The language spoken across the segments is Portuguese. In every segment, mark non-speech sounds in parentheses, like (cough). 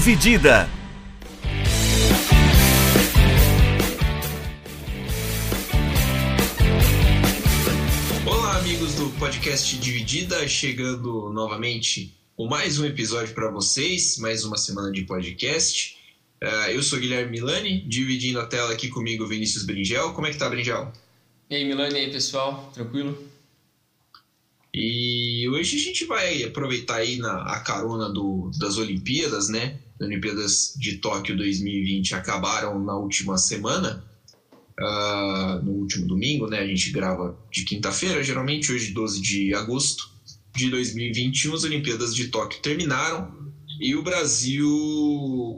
Dividida. Olá, amigos do podcast Dividida, chegando novamente com mais um episódio para vocês, mais uma semana de podcast. Uh, eu sou Guilherme Milani, dividindo a tela aqui comigo Vinícius Bringel. Como é que tá, Bringel? E aí, Milani, e aí, pessoal? Tranquilo? E hoje a gente vai aproveitar aí na, a carona do, das Olimpíadas, né? As Olimpíadas de Tóquio 2020 acabaram na última semana, uh, no último domingo, né? A gente grava de quinta-feira, geralmente, hoje 12 de agosto de 2021. As Olimpíadas de Tóquio terminaram e o Brasil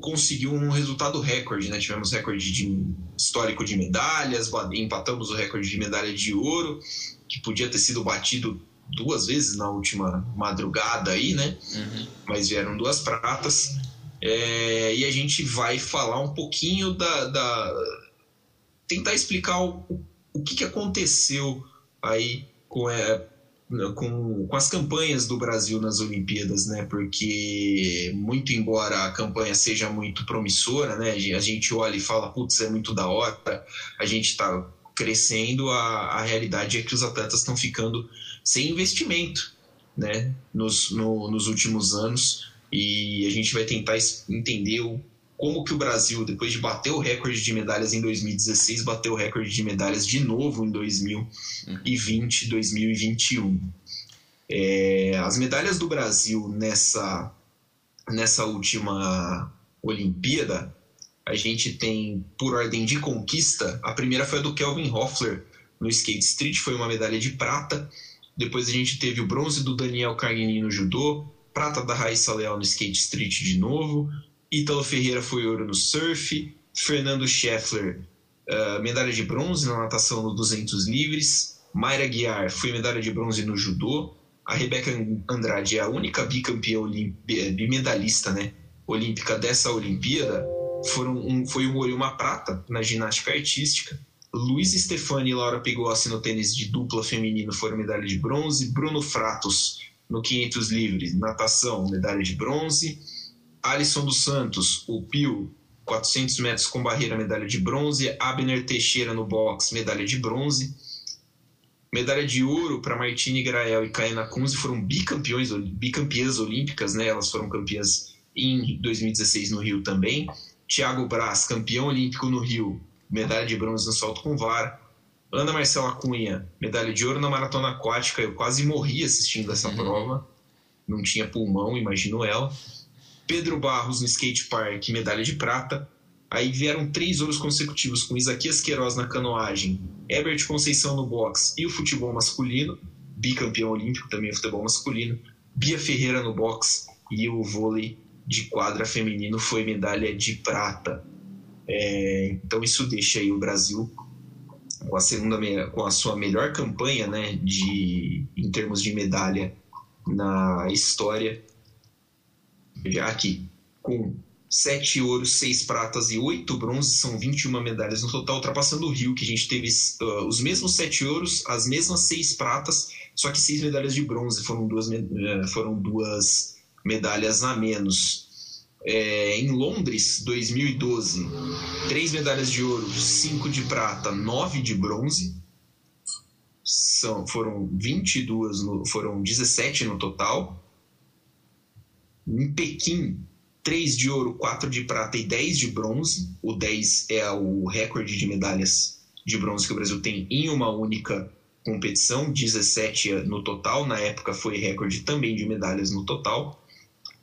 conseguiu um resultado recorde, né? Tivemos recorde de, histórico de medalhas, empatamos o recorde de medalha de ouro, que podia ter sido batido duas vezes na última madrugada aí, né? Uhum. Mas vieram duas pratas. É, e a gente vai falar um pouquinho da. da tentar explicar o, o que, que aconteceu aí com, é, com, com as campanhas do Brasil nas Olimpíadas, né? Porque, muito embora a campanha seja muito promissora, né? A gente olha e fala, putz, é muito da hora, a gente está crescendo, a, a realidade é que os atletas estão ficando sem investimento né, nos, no, nos últimos anos e a gente vai tentar entender como que o Brasil, depois de bater o recorde de medalhas em 2016, bateu o recorde de medalhas de novo em 2020 2021. É, as medalhas do Brasil nessa, nessa última Olimpíada, a gente tem, por ordem de conquista, a primeira foi a do Kelvin Hoffler no skate street, foi uma medalha de prata. Depois a gente teve o bronze do Daniel Cargini no judô, prata da Raíssa Leal no skate street de novo, Ítalo Ferreira foi ouro no surf, Fernando Scheffler, uh, medalha de bronze na natação no 200 livres, Mayra Guiar foi medalha de bronze no judô, a Rebeca Andrade é a única bicampeã bimedalista né, olímpica dessa Olimpíada, foram um, foi um ouro e uma prata na ginástica artística, Luiz Stefani e Laura Pigossi no tênis de dupla feminino foram medalha de bronze. Bruno Fratos no 500 livres, natação, medalha de bronze. Alisson dos Santos, o Pio, 400 metros com barreira, medalha de bronze. Abner Teixeira no boxe, medalha de bronze. Medalha de ouro para Martine Grael e Kaena Kunze foram bicampeões, bicampeãs olímpicas, né? Elas foram campeãs em 2016 no Rio também. Thiago Braz, campeão olímpico no Rio, medalha de bronze no salto com vara. Ana Marcela Cunha, medalha de ouro na maratona aquática. Eu quase morri assistindo essa uhum. prova. Não tinha pulmão, imagino ela. Pedro Barros no skate park, medalha de prata. Aí vieram três ouros consecutivos com Isaquias Queiroz na canoagem, Herbert Conceição no boxe e o futebol masculino, bicampeão olímpico também o futebol masculino, Bia Ferreira no boxe e o vôlei de quadra feminino foi medalha de prata. É, então isso deixa aí o Brasil com a segunda com a sua melhor campanha, né, de em termos de medalha na história, já aqui com sete ouros, seis pratas e oito bronzes, são 21 medalhas no total, ultrapassando o Rio, que a gente teve uh, os mesmos sete ouros, as mesmas seis pratas, só que seis medalhas de bronze, foram duas, uh, foram duas medalhas a menos. É, em Londres, 2012, três medalhas de ouro, cinco de prata, nove de bronze. São, foram 22, no, foram 17 no total. Em Pequim, 3 de ouro, 4 de prata e 10 de bronze. O 10 é o recorde de medalhas de bronze que o Brasil tem em uma única competição, 17 no total. Na época foi recorde também de medalhas no total.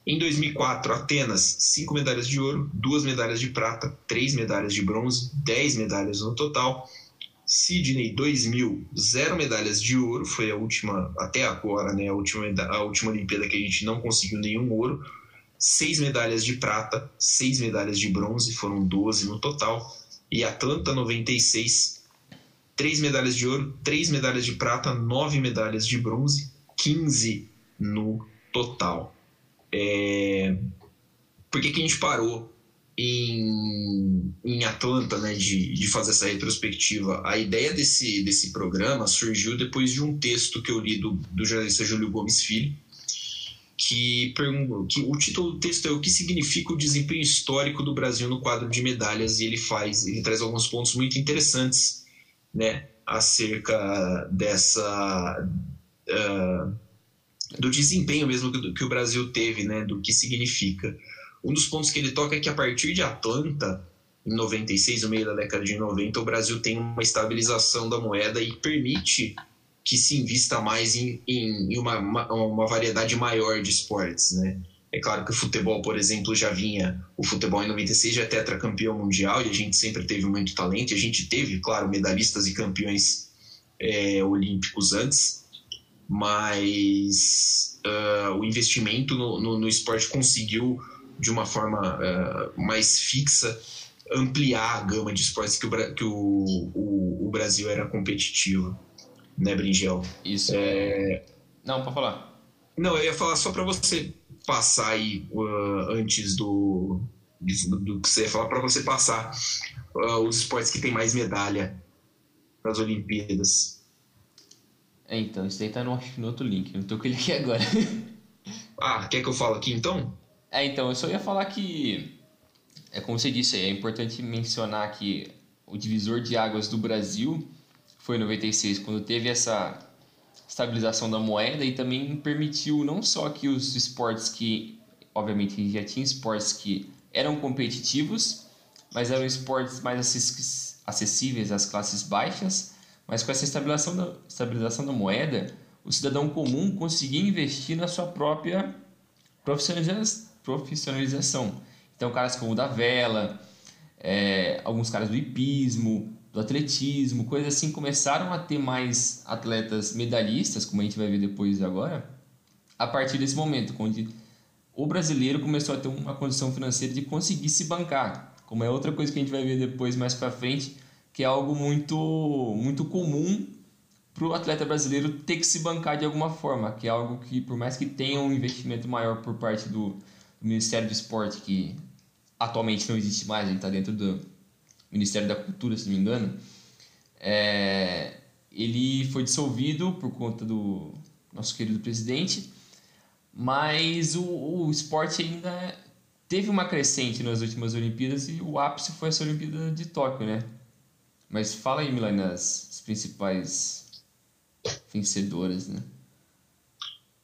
Em 2004, Atenas, 5 medalhas de ouro, 2 medalhas de prata, 3 medalhas de bronze, 10 medalhas no total. Sydney 2000, 0 medalhas de ouro, foi a última, até agora, né, a última, a última Olimpíada que a gente não conseguiu nenhum ouro. 6 medalhas de prata, 6 medalhas de bronze, foram 12 no total. E Atlanta 96, 3 medalhas de ouro, 3 medalhas de prata, 9 medalhas de bronze, 15 no total. É... Por que, que a gente parou em, em Atlanta né, de, de fazer essa retrospectiva? A ideia desse, desse programa surgiu depois de um texto que eu li do, do jornalista Júlio Gomes Filho, que, que o título do texto é o que significa o desempenho histórico do Brasil no quadro de medalhas e ele faz, ele traz alguns pontos muito interessantes, né, acerca dessa uh, do desempenho mesmo que, o Brasil teve, né, do que significa. Um dos pontos que ele toca é que a partir de Atlanta, em 96, no meio da década de 90, o Brasil tem uma estabilização da moeda e permite que se invista mais em, em uma, uma, variedade maior de esportes, né? É claro que o futebol, por exemplo, já vinha. O futebol em 96 já é tetracampeão mundial e a gente sempre teve muito talento. E a gente teve, claro, medalhistas e campeões é, olímpicos antes, mas uh, o investimento no, no, no, esporte conseguiu, de uma forma uh, mais fixa, ampliar a gama de esportes que o, que o, o, o Brasil era competitivo né, Bringel? Isso. É... Não, pode falar. Não, eu ia falar só para você passar aí uh, antes do, do, que você ia falar, para você passar os esportes que tem mais medalha nas Olimpíadas. É, então, isso aí tá no, no outro link, não tô com ele aqui agora. (laughs) ah, quer que eu fale aqui então? É, então, eu só ia falar que, é como você disse, é importante mencionar que o divisor de águas do Brasil foi em 96, quando teve essa estabilização da moeda e também permitiu não só que os esportes que, obviamente, já tinha esportes que eram competitivos, mas eram esportes mais acessíveis às classes baixas, mas com essa estabilização da, estabilização da moeda, o cidadão comum conseguia investir na sua própria profissionalização. Então, caras como o da vela, é, alguns caras do hipismo, do atletismo, coisas assim, começaram a ter mais atletas medalhistas, como a gente vai ver depois agora, a partir desse momento, onde o brasileiro começou a ter uma condição financeira de conseguir se bancar, como é outra coisa que a gente vai ver depois mais para frente, que é algo muito muito comum para o atleta brasileiro ter que se bancar de alguma forma, que é algo que por mais que tenha um investimento maior por parte do, do Ministério do Esporte, que atualmente não existe mais, ele está dentro do Ministério da Cultura, se não me engano, é, ele foi dissolvido por conta do nosso querido presidente, mas o, o esporte ainda teve uma crescente nas últimas Olimpíadas e o ápice foi essa Olimpíada de Tóquio, né? Mas fala aí, Milan, as principais vencedoras, né?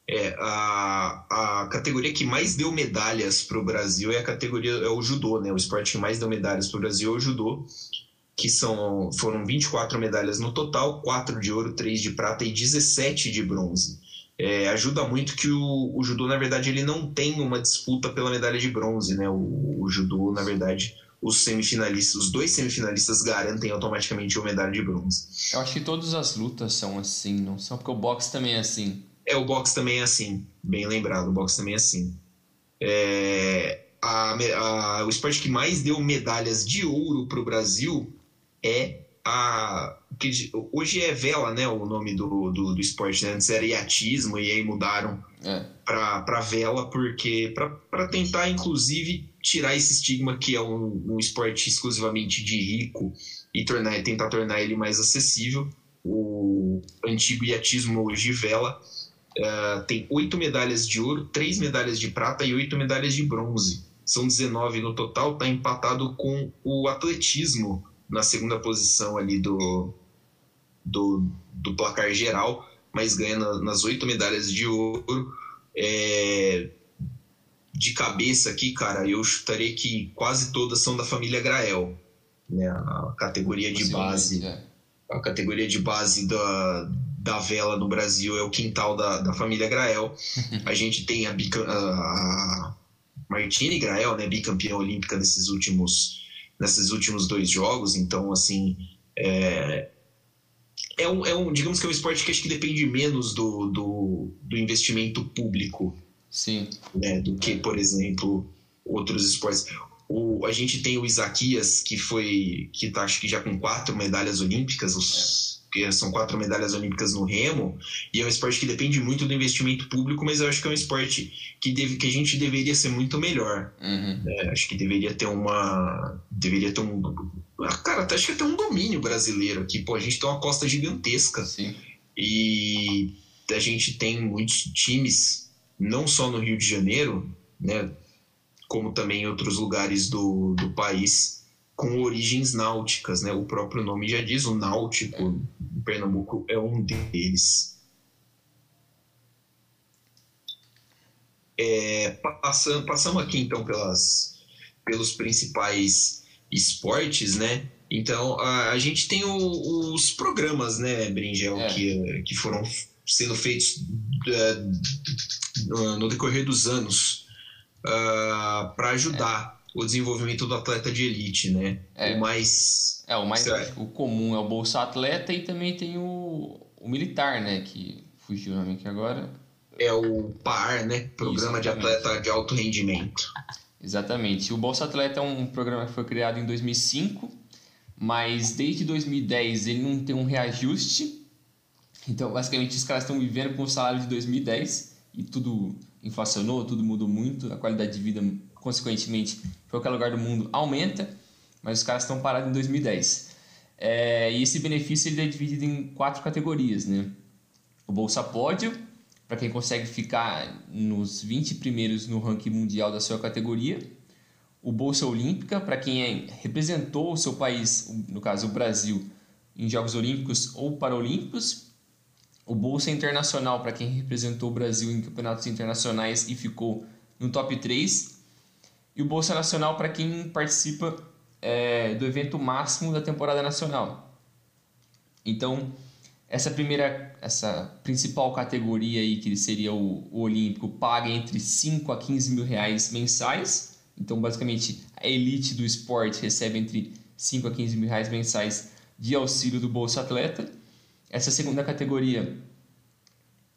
É, a, a categoria que mais deu medalhas para o Brasil é a categoria é o judô, né? O esporte que mais deu medalhas para o Brasil é o judô, que são, foram 24 medalhas no total, 4 de ouro, 3 de prata e 17 de bronze. É, ajuda muito que o, o, judô, na verdade, ele não tem uma disputa pela medalha de bronze, né? O, o judô, na verdade, os semifinalistas, os dois semifinalistas garantem automaticamente uma medalha de bronze. Eu acho que todas as lutas são assim, não são? Porque o boxe também é assim. É, o boxe também é assim, bem lembrado, o boxe também é assim. É, a, a, o esporte que mais deu medalhas de ouro para o Brasil é a. Que, hoje é vela, né? O nome do, do, do esporte. Né? Antes era iatismo e aí mudaram é. para vela, porque para tentar, inclusive, tirar esse estigma que é um, um esporte exclusivamente de rico e tornar, tentar tornar ele mais acessível. O antigo iatismo hoje vela Uh, tem oito medalhas de ouro, três medalhas de prata e oito medalhas de bronze. São 19 no total, está empatado com o atletismo na segunda posição ali do, do, do placar geral, mas ganha na, nas oito medalhas de ouro. É, de cabeça aqui, cara, eu chutaria que quase todas são da família Grael, né? A categoria de base, é. a categoria de base da da vela no Brasil é o quintal da, da família Grael. (laughs) A gente tem a, a Martine Grael, né, bicampeã olímpica nesses últimos, nesses últimos dois jogos. Então, assim, é, é, um, é um, digamos que é um esporte que acho que depende menos do, do, do investimento público. Sim. Né, do que, por exemplo, outros esportes. O, a gente tem o Isaquias, que foi, que tá, acho que já com quatro medalhas olímpicas, os, é porque são quatro medalhas olímpicas no remo, e é um esporte que depende muito do investimento público, mas eu acho que é um esporte que, deve, que a gente deveria ser muito melhor. Uhum. É, acho que deveria ter uma. Deveria ter um. Ah, cara, acho que até um domínio brasileiro aqui. Pô, a gente tem uma costa gigantesca. Sim. E a gente tem muitos times não só no Rio de Janeiro, né, como também em outros lugares do, do país, com origens náuticas. Né? O próprio nome já diz, o náutico em Pernambuco é um deles. É, passando, passamos aqui então pelas, pelos principais esportes, né? Então a, a gente tem o, os programas, né, Bringel, é. que, que foram sendo feitos uh, no decorrer dos anos uh, ah, para ajudar é. o desenvolvimento do atleta de elite, né? É. O mais é o mais o comum é o bolsa atleta e também tem o, o militar, né? Que fugiu o nome aqui agora é o PAR, né? Programa de Atleta de Alto Rendimento. Exatamente. O Bolsa Atleta é um programa que foi criado em 2005, mas desde 2010 ele não tem um reajuste. Então, basicamente, os caras estão vivendo com o salário de 2010 e tudo inflacionou, tudo mudou muito, a qualidade de vida, consequentemente, em qualquer lugar do mundo aumenta, mas os caras estão parados em 2010. É, e esse benefício ele é dividido em quatro categorias, né? O Bolsa Pódio, para quem consegue ficar nos 20 primeiros no ranking mundial da sua categoria. O Bolsa Olímpica, para quem é, representou o seu país, no caso o Brasil, em Jogos Olímpicos ou Paralímpicos. O Bolsa Internacional, para quem representou o Brasil em campeonatos internacionais e ficou no top 3. E o Bolsa Nacional, para quem participa é, do evento máximo da temporada nacional. Então, essa primeira, essa principal categoria aí, que seria o, o olímpico, paga entre 5 a 15 mil reais mensais. Então, basicamente, a elite do esporte recebe entre 5 a 15 mil reais mensais de auxílio do Bolsa Atleta. Essa segunda categoria,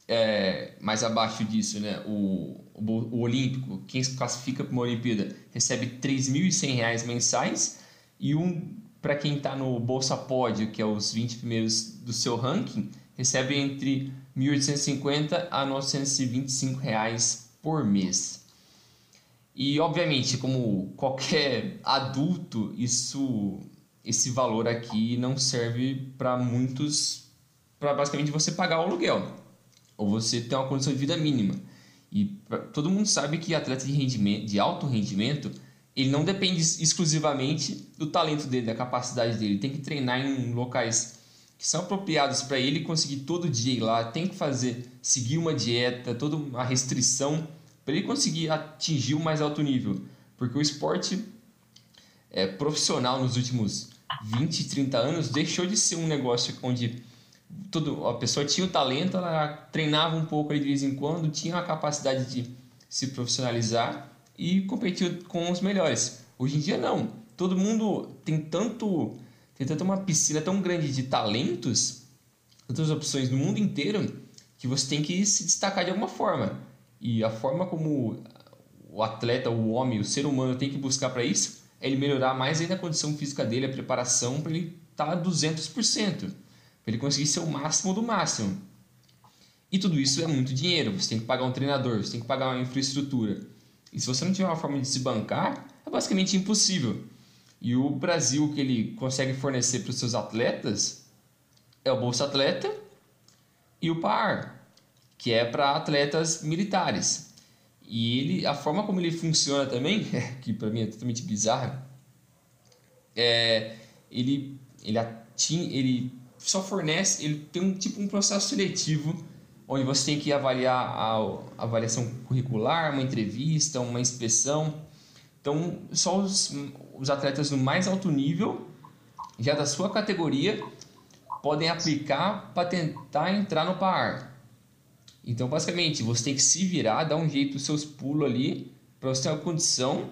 é, mais abaixo disso, né, o, o, o olímpico, quem se classifica para uma Olimpíada, recebe R$ 3.100 mensais. E um para quem está no Bolsa Pódio, que é os 20 primeiros do seu ranking, recebe entre 1.850 a 925 reais por mês. E obviamente, como qualquer adulto, isso esse valor aqui não serve para muitos para basicamente você pagar o aluguel ou você ter uma condição de vida mínima. E todo mundo sabe que atleta de rendimento, de alto rendimento, ele não depende exclusivamente do talento dele, da capacidade dele. Ele tem que treinar em locais que são apropriados para ele conseguir todo dia ir lá. Tem que fazer, seguir uma dieta, toda uma restrição para ele conseguir atingir o mais alto nível. Porque o esporte é, profissional nos últimos 20, 30 anos deixou de ser um negócio onde todo, a pessoa tinha o talento, ela treinava um pouco de vez em quando, tinha a capacidade de se profissionalizar e competir com os melhores. Hoje em dia não. Todo mundo tem tanto tem tanta uma piscina tão grande de talentos, tantas opções no mundo inteiro, que você tem que se destacar de alguma forma. E a forma como o atleta, o homem, o ser humano tem que buscar para isso é ele melhorar mais ainda a condição física dele, a preparação para ele estar tá a 200%, ele conseguir ser o máximo do máximo. E tudo isso é muito dinheiro. Você tem que pagar um treinador, você tem que pagar uma infraestrutura. E se você não tiver uma forma de se bancar, é basicamente impossível. E o Brasil que ele consegue fornecer para os seus atletas é o Bolsa Atleta e o PAR, que é para atletas militares. E ele, a forma como ele funciona também, (laughs) que para mim é totalmente bizarro, é ele ele, ele só fornece, ele tem um tipo um processo seletivo onde você tem que avaliar a, avaliação curricular, uma entrevista, uma inspeção. Então, só os, os atletas do mais alto nível, já da sua categoria, podem aplicar para tentar entrar no PAR. Então, basicamente, você tem que se virar, dar um jeito dos seus pulos ali, para você ter uma condição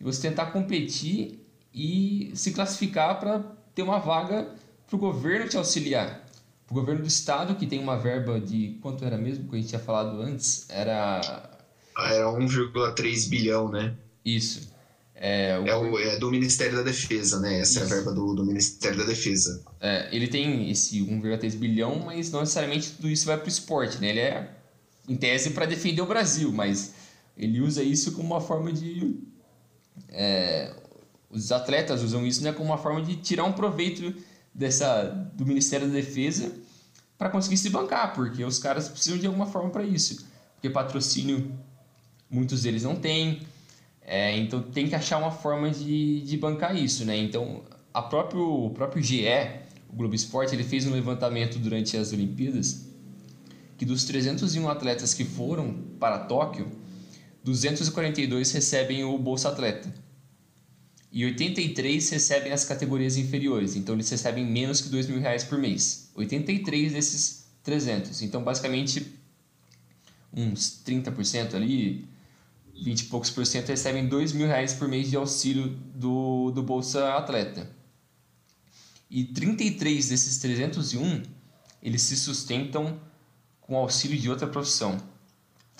e você tentar competir e se classificar para ter uma vaga para o governo te auxiliar. O governo do estado, que tem uma verba de. Quanto era mesmo que a gente tinha falado antes? Era. Era 1,3 bilhão, né? Isso. É, o... É, o, é, do Ministério da Defesa, né? Essa Isso. é a verba do, do Ministério da Defesa. É, ele tem esse 1,3 bilhão, mas não necessariamente tudo isso vai para o esporte, né? Ele é, em tese, para defender o Brasil, mas ele usa isso como uma forma de. É, os atletas usam isso né, como uma forma de tirar um proveito dessa, do Ministério da Defesa para conseguir se bancar, porque os caras precisam de alguma forma para isso. porque patrocínio muitos deles não têm. É, então tem que achar uma forma de, de bancar isso, né? Então a próprio, o próprio GE, o Globo Esporte, ele fez um levantamento durante as Olimpíadas que dos 301 atletas que foram para Tóquio, 242 recebem o Bolsa Atleta e 83 recebem as categorias inferiores, então eles recebem menos que 2 mil reais por mês. 83 desses 300, então basicamente uns 30% ali, 20 e poucos por cento recebem 2 mil reais por mês de auxílio do, do Bolsa Atleta. E 33 desses 301, eles se sustentam com auxílio de outra profissão.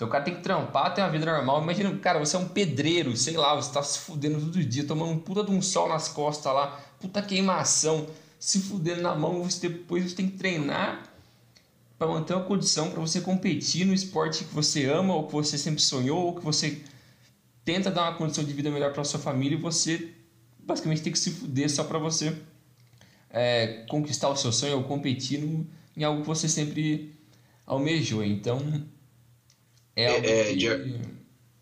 Então o cara tem que trampar, ter uma vida normal. Imagina, cara, você é um pedreiro, sei lá, você tá se fudendo todo dia, tomando um puta de um sol nas costas lá, puta queimação, se fudendo na mão, você depois você tem que treinar para manter uma condição para você competir no esporte que você ama ou que você sempre sonhou ou que você tenta dar uma condição de vida melhor para sua família e você basicamente tem que se fuder só para você é, conquistar o seu sonho ou competir no, em algo que você sempre almejou. Então é, algo é, que... de,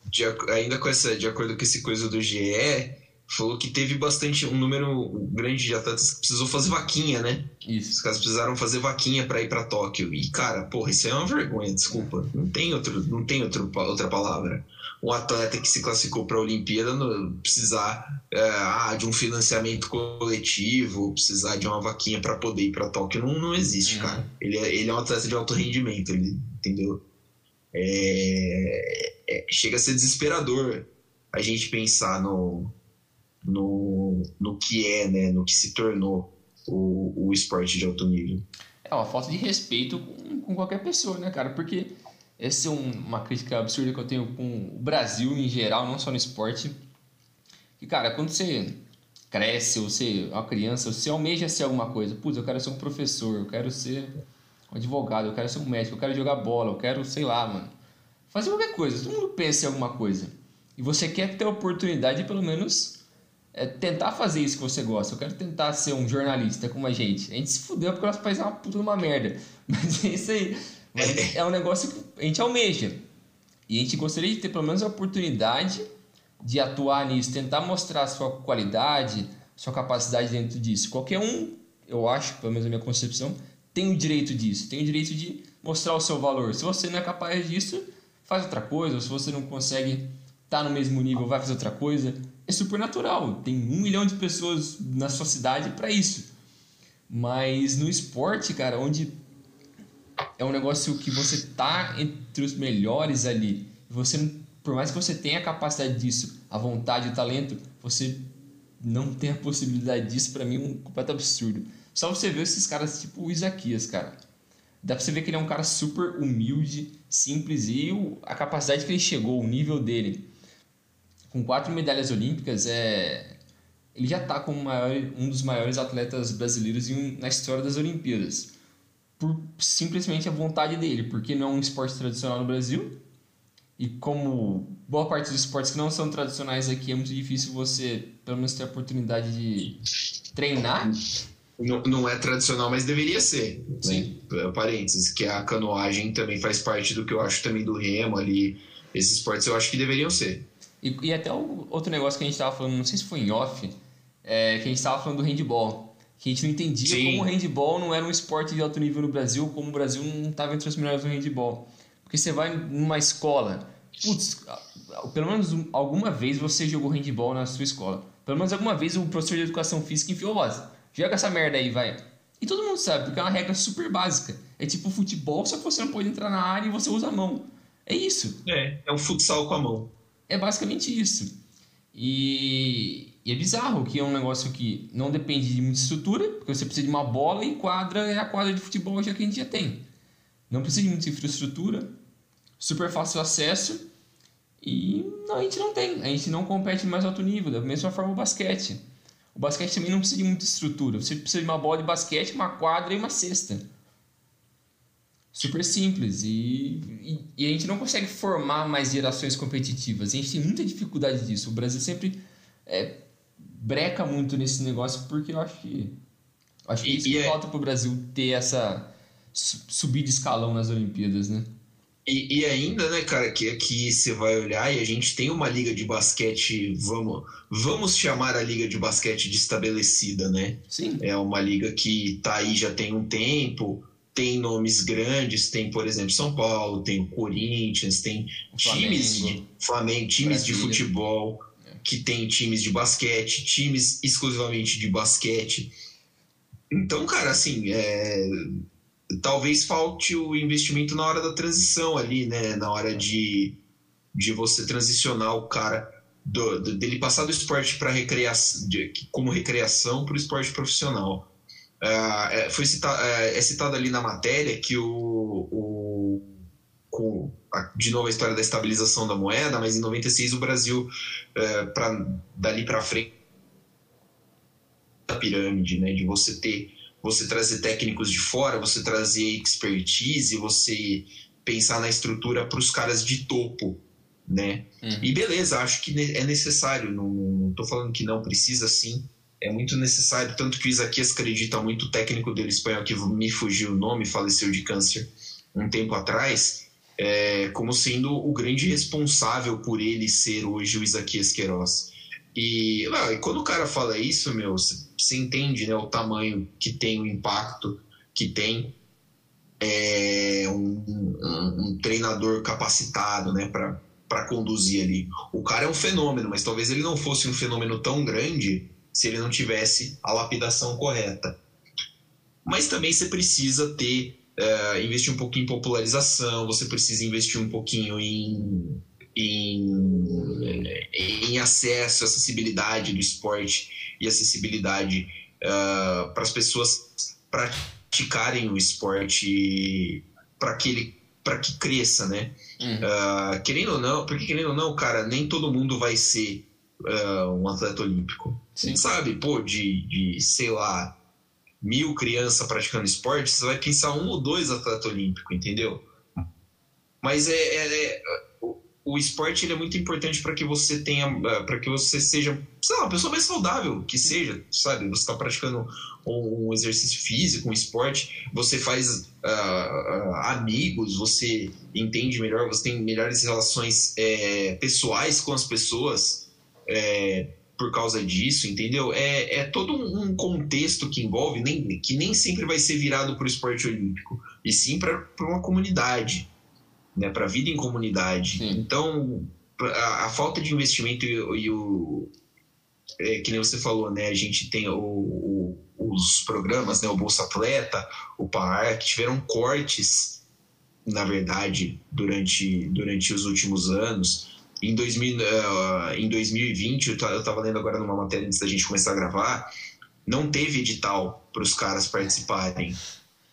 de, ainda com essa, de acordo com esse coisa do GE, falou que teve bastante, um número grande de atletas que precisou fazer vaquinha, né? Isso. Os caras precisaram fazer vaquinha para ir para Tóquio. E, cara, porra, isso é uma vergonha, desculpa. Não tem, outro, não tem outro, outra palavra. Um atleta que se classificou para a Olimpíada não precisar é, ah, de um financiamento coletivo, precisar de uma vaquinha para poder ir para Tóquio, não, não existe, uhum. cara. Ele é, ele é um atleta de alto rendimento, ele, entendeu? É, é, chega a ser desesperador a gente pensar no, no, no que é, né, no que se tornou o, o esporte de alto nível. É uma falta de respeito com, com qualquer pessoa, né, cara? Porque essa é um, uma crítica absurda que eu tenho com o Brasil em geral, não só no esporte. Que, cara, quando você cresce, ou você é uma criança, você almeja ser alguma coisa. Putz, eu quero ser um professor, eu quero ser um advogado, eu quero ser um médico, eu quero jogar bola, eu quero, sei lá, mano. Fazer qualquer coisa. Todo mundo pensa em alguma coisa. E você quer ter a oportunidade de, pelo menos, é tentar fazer isso que você gosta. Eu quero tentar ser um jornalista como a gente. A gente se fudeu porque o nosso país é uma puta de uma merda. (laughs) Mas é isso aí. Mas é um negócio que a gente almeja. E a gente gostaria de ter pelo menos a oportunidade de atuar nisso, tentar mostrar a sua qualidade, sua capacidade dentro disso. Qualquer um, eu acho, pelo menos na minha concepção, tem o direito disso, tem o direito de mostrar o seu valor. Se você não é capaz disso, faz outra coisa. Ou se você não consegue estar tá no mesmo nível, vai fazer outra coisa é super natural. Tem um milhão de pessoas na sua cidade para isso. Mas no esporte, cara, onde é um negócio que você tá entre os melhores ali, você por mais que você tenha a capacidade disso, a vontade, o talento, você não tem a possibilidade disso, para mim é um completo absurdo. Só você ver esses caras tipo o Isaquias, cara. Dá pra você ver que ele é um cara super humilde, simples e a capacidade que ele chegou, o nível dele com quatro medalhas olímpicas, é, ele já está como maior, um dos maiores atletas brasileiros em, na história das Olimpíadas. Por simplesmente a vontade dele, porque não é um esporte tradicional no Brasil. E como boa parte dos esportes que não são tradicionais aqui, é muito difícil você, pelo menos, ter a oportunidade de treinar. Não, não é tradicional, mas deveria ser. Né? Sim. Né? Parênteses, que a canoagem também faz parte do que eu acho também do remo ali. Esses esportes eu acho que deveriam ser. E, e até o outro negócio que a gente estava falando, não sei se foi em off, é, que a gente estava falando do handball. Que a gente não entendia Sim. como o handball não era um esporte de alto nível no Brasil, como o Brasil não estava entre os melhores no handball. Porque você vai numa escola, putz, pelo menos alguma vez você jogou handball na sua escola. Pelo menos alguma vez o professor de educação física enfiou, ó, joga essa merda aí, vai. E todo mundo sabe, porque é uma regra super básica. É tipo futebol, só que você não pode entrar na área e você usa a mão. É isso. É, é um futsal com a mão. É basicamente isso. E, e, é bizarro que é um negócio que não depende de muita estrutura, porque você precisa de uma bola e quadra é a quadra de futebol já que a gente já tem. Não precisa de muita infraestrutura, super fácil acesso e não, a gente não tem. A gente não compete mais alto nível, da mesma forma o basquete. O basquete também não precisa de muita estrutura. Você precisa de uma bola de basquete, uma quadra e uma cesta super simples e, e, e, a gente não consegue formar mais gerações competitivas. A gente tem muita dificuldade disso. O Brasil sempre é, breca muito nesse negócio porque eu acho que acho que e, isso que é... falta para o Brasil ter essa subir de escalão nas Olimpíadas, né? E, e, ainda, né, cara, que aqui você vai olhar e a gente tem uma liga de basquete, vamos, vamos chamar a liga de basquete de estabelecida, né? Sim. É uma liga que tá aí já tem um tempo, tem nomes grandes, tem, por exemplo, São Paulo, tem o Corinthians, tem Flamengo, times de Flamengo, times Brasília. de futebol, é. que tem times de basquete, times exclusivamente de basquete. Então, cara, assim, é, talvez falte o investimento na hora da transição ali, né? Na hora de, de você transicionar o cara do, do, dele passar do esporte para recreação, de, como recreação para o esporte profissional. Uh, foi citado, é, é citado ali na matéria que o, o com, de novo a história da estabilização da moeda, mas em 96 o Brasil, pra, dali para frente, da pirâmide, né, de você ter, você trazer técnicos de fora, você trazer expertise, você pensar na estrutura para os caras de topo, né? Uhum. E beleza, acho que é necessário, não, tô falando que não precisa sim, é muito necessário, tanto que o Isaquias acredita muito, o técnico dele espanhol, que me fugiu o nome, faleceu de câncer um tempo atrás, é, como sendo o grande responsável por ele ser hoje o Isaquias Queiroz. E, e quando o cara fala isso, meu, você entende né, o tamanho que tem, o impacto que tem é, um, um, um treinador capacitado né, para conduzir ali. O cara é um fenômeno, mas talvez ele não fosse um fenômeno tão grande se ele não tivesse a lapidação correta. Mas também você precisa ter, uh, investir um pouquinho em popularização, você precisa investir um pouquinho em, em, em acesso, acessibilidade do esporte e acessibilidade uh, para as pessoas praticarem o esporte para que ele para que cresça, né? Uhum. Uh, querendo ou não, porque querendo ou não, cara, nem todo mundo vai ser uh, um atleta olímpico. Sim. Sabe, pô, de, de, sei lá, mil crianças praticando esporte, você vai pensar um ou dois atletas olímpicos, entendeu? Mas é, é, é o, esporte ele é muito importante para que você tenha, ah, para que você seja, sei lá, uma pessoa mais saudável, que seja, sabe? Você está praticando um, exercício físico, um esporte, você faz uh, amigos, você entende melhor, você tem melhores relações é, pessoais com as pessoas é, por causa disso, entendeu? É, é todo um contexto que envolve, nem, que nem sempre vai ser virado para o esporte olímpico, e sim para uma comunidade, né, para a vida em comunidade. Sim. Então, a, a, falta de investimento e, e o. É, que nem você falou, né? A gente tem o, o, os programas, né? O Bolsa Atleta, o PAR, que tiveram cortes, na verdade, durante, durante os últimos anos. Em, 2000, uh, em 2020, eu estava lendo agora numa matéria antes da gente começar a gravar, não teve edital para os caras participarem.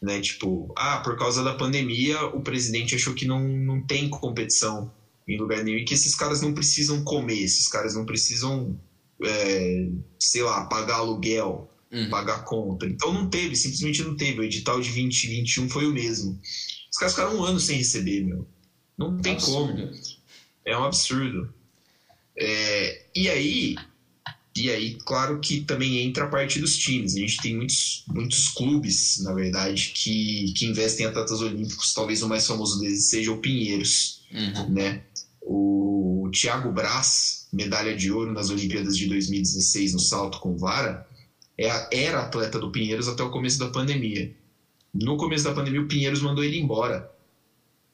Né? Tipo, ah, por causa da pandemia, o presidente achou que não, não tem competição em lugar nenhum e que esses caras não precisam comer, esses caras não precisam, é, sei lá, pagar aluguel, uhum. pagar conta. Então não teve, simplesmente não teve. O edital de 2021 foi o mesmo. Os caras ficaram um ano sem receber, meu. Não tem Absurdo. como. É um absurdo. É, e aí, e aí, claro que também entra a parte dos times. A gente tem muitos, muitos clubes, na verdade, que, que investem em atletas olímpicos. Talvez o mais famoso deles seja o Pinheiros, uhum. né? O Thiago Braz, medalha de ouro nas Olimpíadas de 2016 no salto com vara, é era atleta do Pinheiros até o começo da pandemia. No começo da pandemia, o Pinheiros mandou ele embora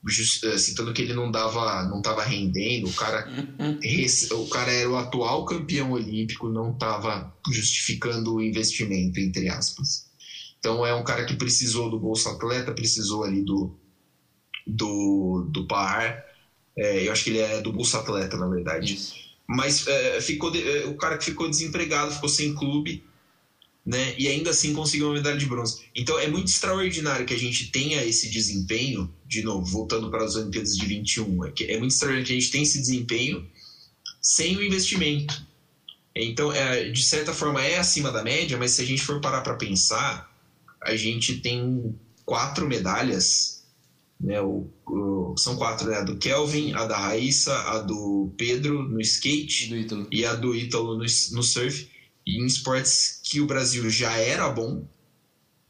citando que ele não dava, não estava rendendo, o cara, o cara era o atual campeão olímpico, não estava justificando o investimento, entre aspas. Então é um cara que precisou do Bolsa Atleta, precisou ali do, do, do PAR. É, eu acho que ele é do Bolsa Atleta, na verdade. Isso. Mas é, ficou de, é, o cara que ficou desempregado, ficou sem clube, né? E ainda assim conseguiu uma medalha de bronze. Então é muito extraordinário que a gente tenha esse desempenho, de novo, voltando para as Olimpíadas de 21, é, que é muito extraordinário que a gente tenha esse desempenho sem o investimento. Então, é, de certa forma, é acima da média, mas se a gente for parar para pensar, a gente tem quatro medalhas, né? O, o, são quatro, né? A do Kelvin, a da Raíssa, a do Pedro no skate e a do Ítalo no, no surf em esportes que o Brasil já era bom,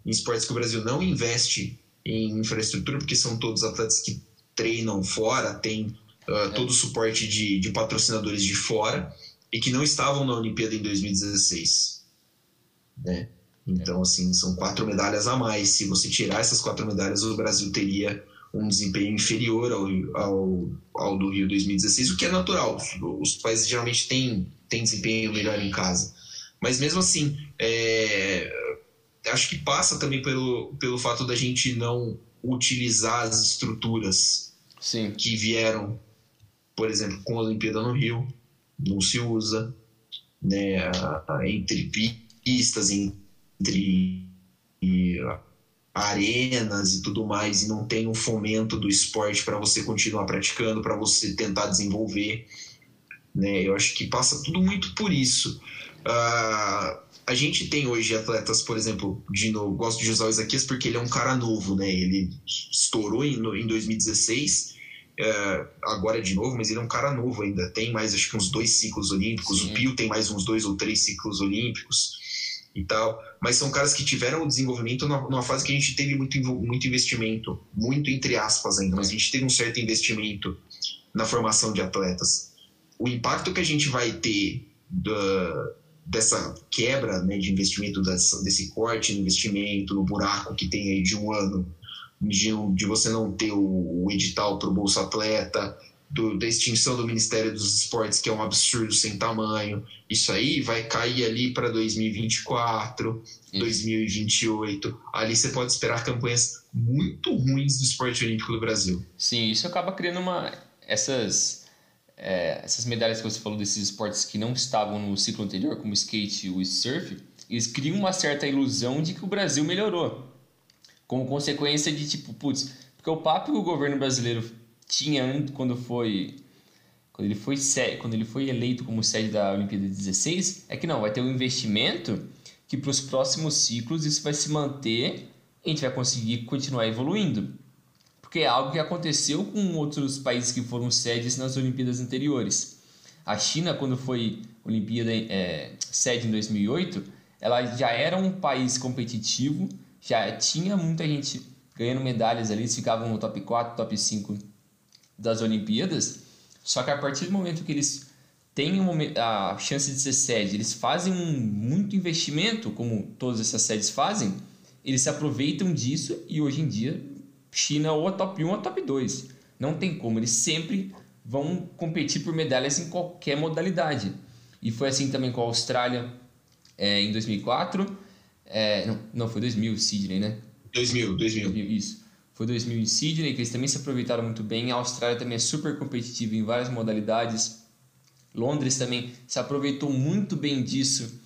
em esportes que o Brasil não investe em infraestrutura, porque são todos atletas que treinam fora, têm uh, todo o suporte de, de patrocinadores de fora e que não estavam na Olimpíada em 2016. Né? Então, assim, são quatro medalhas a mais. Se você tirar essas quatro medalhas, o Brasil teria um desempenho inferior ao, ao, ao do Rio 2016, o que é natural. Os países geralmente têm, têm desempenho melhor em casa. Mas mesmo assim, é, acho que passa também pelo, pelo fato da gente não utilizar as estruturas Sim. que vieram, por exemplo, com a Olimpíada no Rio, não se usa, né, entre pistas, entre arenas e tudo mais, e não tem um fomento do esporte para você continuar praticando, para você tentar desenvolver. Né? Eu acho que passa tudo muito por isso. Uh, a gente tem hoje atletas, por exemplo, de novo, gosto de usar o Isaquias porque ele é um cara novo, né? Ele estourou em, em 2016, é, agora de novo, mas ele é um cara novo ainda. Tem mais, acho que uns dois ciclos olímpicos. Sim. O Pio tem mais uns dois ou três ciclos olímpicos e tal. Mas são caras que tiveram o desenvolvimento numa fase que a gente teve muito, muito investimento, muito entre aspas ainda, mas a gente teve um certo investimento na formação de atletas. O impacto que a gente vai ter da dessa quebra né, de investimento, dessa, desse corte no investimento, no buraco que tem aí de um ano, de, de você não ter o, o edital para o Bolsa Atleta, do, da extinção do Ministério dos Esportes, que é um absurdo sem tamanho. Isso aí vai cair ali para 2024, Isso. 2028. Ali você pode esperar campanhas muito ruins do esporte olímpico do Brasil. Sim, isso acaba criando uma. Essas é, essas medalhas que você falou desses esportes que não estavam no ciclo anterior, como o skate e o surf, eles criam uma certa ilusão de que o Brasil melhorou. Como consequência de tipo, putz, porque o papo que o governo brasileiro tinha quando foi quando ele foi quando ele foi eleito como sede da Olimpíada 16 é que não vai ter um investimento que para os próximos ciclos isso vai se manter e a gente vai conseguir continuar evoluindo porque é algo que aconteceu com outros países que foram sedes nas Olimpíadas anteriores. A China, quando foi Olimpíada é, sede em 2008, ela já era um país competitivo, já tinha muita gente ganhando medalhas ali, eles ficavam no top 4, top 5 das Olimpíadas. Só que a partir do momento que eles têm a chance de ser sede, eles fazem um, muito investimento, como todas essas sedes fazem, eles se aproveitam disso e hoje em dia China ou a top 1 ou a top 2. Não tem como, eles sempre vão competir por medalhas em qualquer modalidade. E foi assim também com a Austrália é, em 2004. É, não, não, foi 2000 Sydney, né? 2000, 2000. 2000. Isso. Foi 2000 em Sydney, que eles também se aproveitaram muito bem. A Austrália também é super competitiva em várias modalidades. Londres também se aproveitou muito bem disso.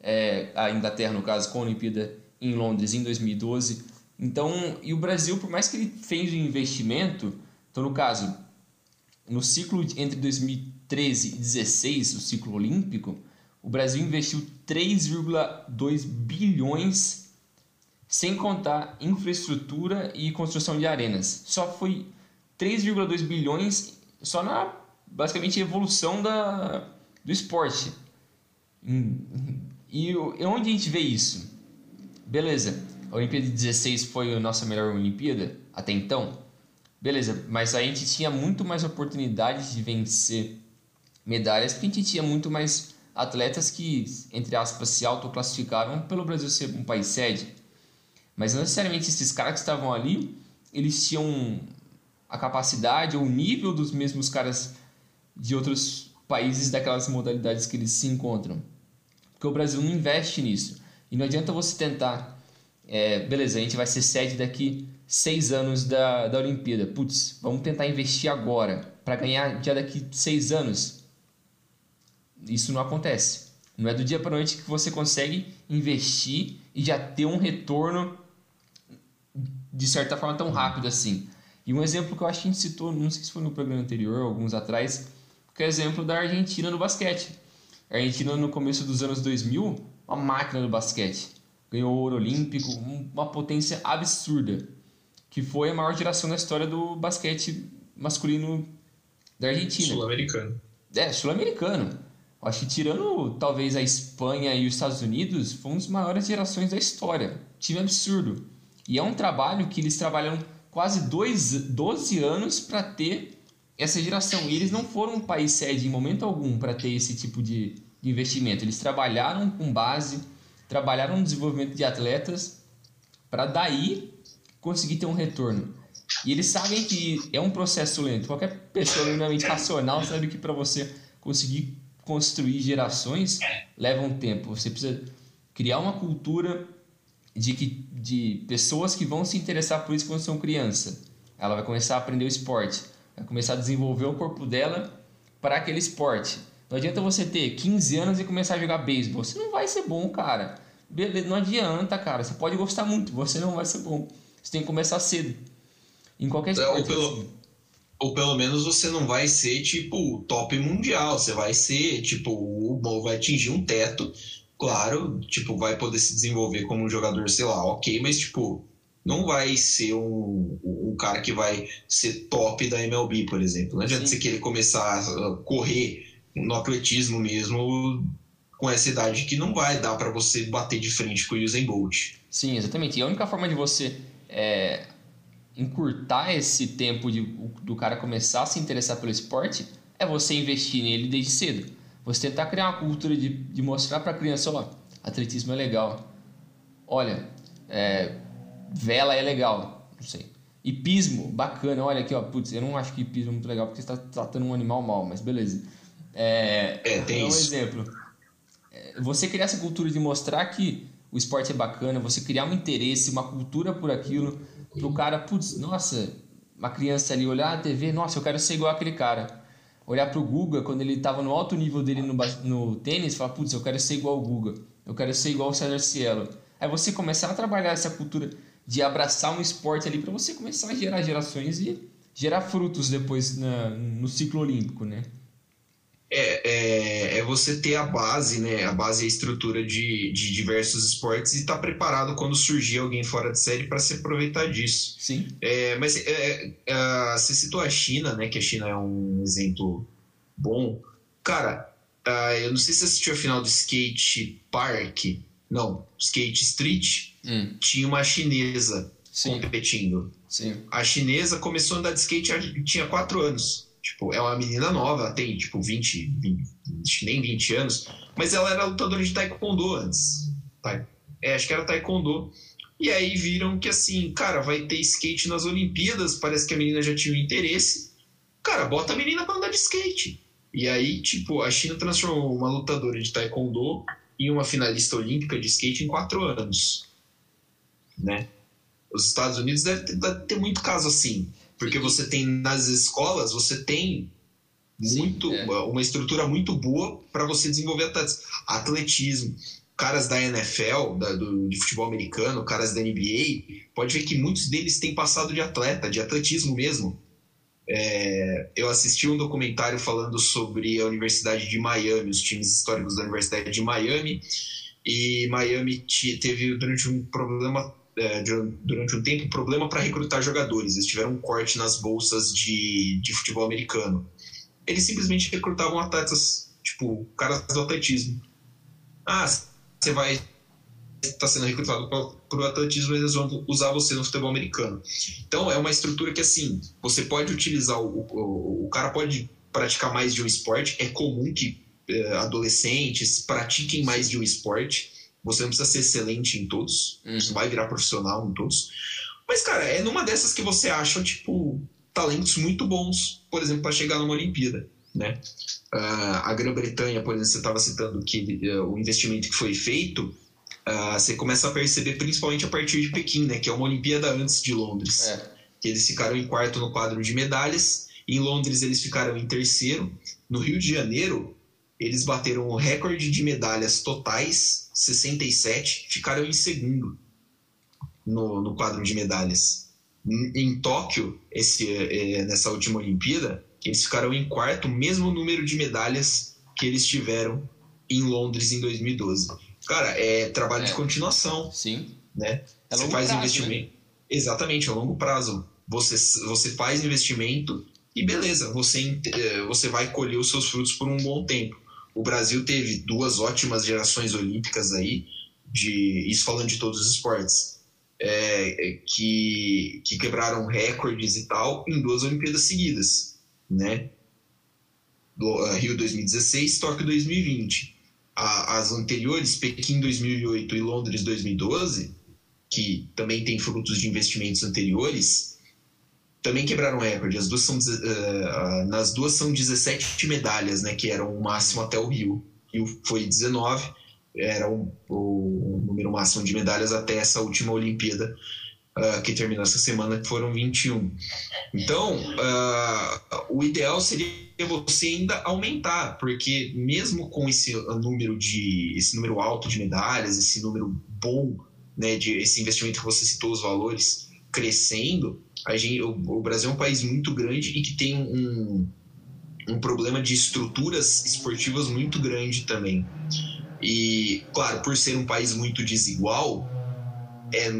É, a Inglaterra, no caso, com a Olimpíada em Londres em 2012. Então, e o Brasil, por mais que ele fez um investimento, então no caso, no ciclo entre 2013 e 2016, o ciclo olímpico, o Brasil investiu 3,2 bilhões sem contar infraestrutura e construção de arenas. Só foi 3,2 bilhões só na basicamente evolução da, do esporte. E onde a gente vê isso? Beleza, a Olimpíada de 16 foi a nossa melhor Olimpíada até então. Beleza, mas a gente tinha muito mais oportunidades de vencer medalhas porque a gente tinha muito mais atletas que, entre aspas, se autoclassificaram pelo Brasil ser um país sede. Mas não necessariamente esses caras que estavam ali, eles tinham a capacidade ou o nível dos mesmos caras de outros países daquelas modalidades que eles se encontram. Porque o Brasil não investe nisso. E não adianta você tentar é, beleza, a gente vai ser sede daqui seis anos da, da Olimpíada. Putz, vamos tentar investir agora para ganhar já daqui seis anos. Isso não acontece. Não é do dia para noite que você consegue investir e já ter um retorno de certa forma tão rápido assim. E um exemplo que eu acho que a gente citou, não sei se foi no programa anterior, alguns atrás, que é o exemplo da Argentina no basquete. A Argentina no começo dos anos 2000, uma máquina do basquete ganhou ouro olímpico, uma potência absurda, que foi a maior geração da história do basquete masculino da Argentina. Sul-americano. É, sul-americano. Acho que tirando talvez a Espanha e os Estados Unidos, foi uma das maiores gerações da história. Time absurdo. E é um trabalho que eles trabalham quase dois, 12 anos para ter essa geração. E eles não foram um país sede em momento algum para ter esse tipo de, de investimento. Eles trabalharam com base, trabalharam no desenvolvimento de atletas para daí conseguir ter um retorno. E eles sabem que é um processo lento. Qualquer pessoa minimamente racional sabe que para você conseguir construir gerações leva um tempo. Você precisa criar uma cultura de, que, de pessoas que vão se interessar por isso quando são criança. Ela vai começar a aprender o esporte, vai começar a desenvolver o corpo dela para aquele esporte. Não adianta você ter 15 anos e começar a jogar beisebol. Você não vai ser bom, cara. Não adianta, cara. Você pode gostar muito, (laughs) você não vai ser bom. Você tem que começar cedo. Em qualquer esporte. Ou pelo, assim. ou pelo menos você não vai ser, tipo, top mundial. Você vai ser, tipo, vai atingir um teto claro, tipo, vai poder se desenvolver como um jogador, sei lá, ok, mas, tipo, não vai ser um, um cara que vai ser top da MLB, por exemplo. Não adianta Sim. você querer começar a correr no atletismo mesmo com essa idade que não vai dar para você bater de frente com o Usain Bolt. Sim, exatamente. E a única forma de você é, encurtar esse tempo de, do cara começar a se interessar pelo esporte é você investir nele desde cedo. Você tentar criar uma cultura de, de mostrar para a criança, ó, atletismo é legal. Olha, é, vela é legal, não sei. Hipismo, bacana. Olha aqui, ó, putz, eu não acho que hipismo é muito legal porque você está tratando um animal mal, mas beleza. É, é tem um isso. exemplo. É, você criar essa cultura de mostrar que o esporte é bacana, você criar um interesse, uma cultura por aquilo, pro cara, putz, nossa, uma criança ali olhar a TV, nossa, eu quero ser igual aquele cara olhar para o Guga quando ele estava no alto nível dele no, no tênis falar, putz, eu quero ser igual o Guga, eu quero ser igual o César Cielo. Aí você começar a trabalhar essa cultura de abraçar um esporte ali para você começar a gerar gerações e gerar frutos depois na, no ciclo olímpico, né? É, é, é, você ter a base, né? A base e a estrutura de, de diversos esportes e estar tá preparado quando surgir alguém fora de série para se aproveitar disso. Sim. É, mas é, é, você citou a China, né? Que a China é um exemplo bom. Cara, uh, eu não sei se você assistiu a final do Skate Park. Não, Skate Street. Hum. Tinha uma chinesa Sim. competindo. Sim. A chinesa começou a andar de skate tinha quatro anos. Tipo, é uma menina nova, tem tipo 20, 20, nem 20 anos, mas ela era lutadora de taekwondo antes. Tá? É, acho que era taekwondo. E aí viram que assim, cara, vai ter skate nas Olimpíadas, parece que a menina já tinha um interesse. Cara, bota a menina pra andar de skate. E aí, tipo, a China transformou uma lutadora de taekwondo em uma finalista olímpica de skate em quatro anos. Né? Os Estados Unidos devem ter, deve ter muito caso assim. Porque você tem nas escolas, você tem muito Sim, é. uma estrutura muito boa para você desenvolver atletas. atletismo. Caras da NFL, da, do, de futebol americano, caras da NBA, pode ver que muitos deles têm passado de atleta, de atletismo mesmo. É, eu assisti um documentário falando sobre a Universidade de Miami, os times históricos da Universidade de Miami, e Miami teve durante um problema é, durante um tempo problema para recrutar jogadores. Eles tiveram um corte nas bolsas de, de futebol americano. Eles simplesmente recrutavam atletas, tipo, caras do atletismo. Ah, você vai estar tá sendo recrutado para o atletismo, eles vão usar você no futebol americano. Então é uma estrutura que assim, você pode utilizar o, o, o cara pode praticar mais de um esporte. É comum que é, adolescentes pratiquem mais de um esporte você não precisa ser excelente em todos. Uhum. Você vai virar profissional em todos. Mas, cara, é numa dessas que você acha, tipo, talentos muito bons, por exemplo, para chegar numa Olimpíada. Né? Uh, a Grã-Bretanha, por exemplo, você estava citando que uh, o investimento que foi feito, uh, você começa a perceber principalmente a partir de Pequim, né? que é uma Olimpíada antes de Londres. É. Que eles ficaram em quarto no quadro de medalhas, em Londres eles ficaram em terceiro. No Rio de Janeiro, eles bateram o recorde de medalhas totais, 67, ficaram em segundo no, no quadro de medalhas. Em, em Tóquio, esse, é, nessa última Olimpíada, eles ficaram em quarto, mesmo número de medalhas que eles tiveram em Londres em 2012. Cara, é trabalho é. de continuação. Sim. Né? É você faz prazo, investimento. Né? Exatamente, a longo prazo. Você, você faz investimento e beleza, você, é, você vai colher os seus frutos por um bom tempo. O Brasil teve duas ótimas gerações olímpicas aí, de isso falando de todos os esportes. é, que, que quebraram recordes e tal em duas Olimpíadas seguidas, né? Do, uh, Rio 2016, Tóquio 2020. A, as anteriores, Pequim 2008 e Londres 2012, que também tem frutos de investimentos anteriores, também quebraram recorde. As duas são, uh, nas duas são 17 medalhas, né, que eram o máximo até o Rio. Rio foi 19, era o, o número máximo de medalhas até essa última Olimpíada uh, que terminou essa semana, que foram 21. Então, uh, o ideal seria você ainda aumentar, porque mesmo com esse número de esse número alto de medalhas, esse número bom, né, de esse investimento que você citou os valores crescendo, a gente, o, o Brasil é um país muito grande e que tem um, um problema de estruturas esportivas muito grande também. E, claro, por ser um país muito desigual, é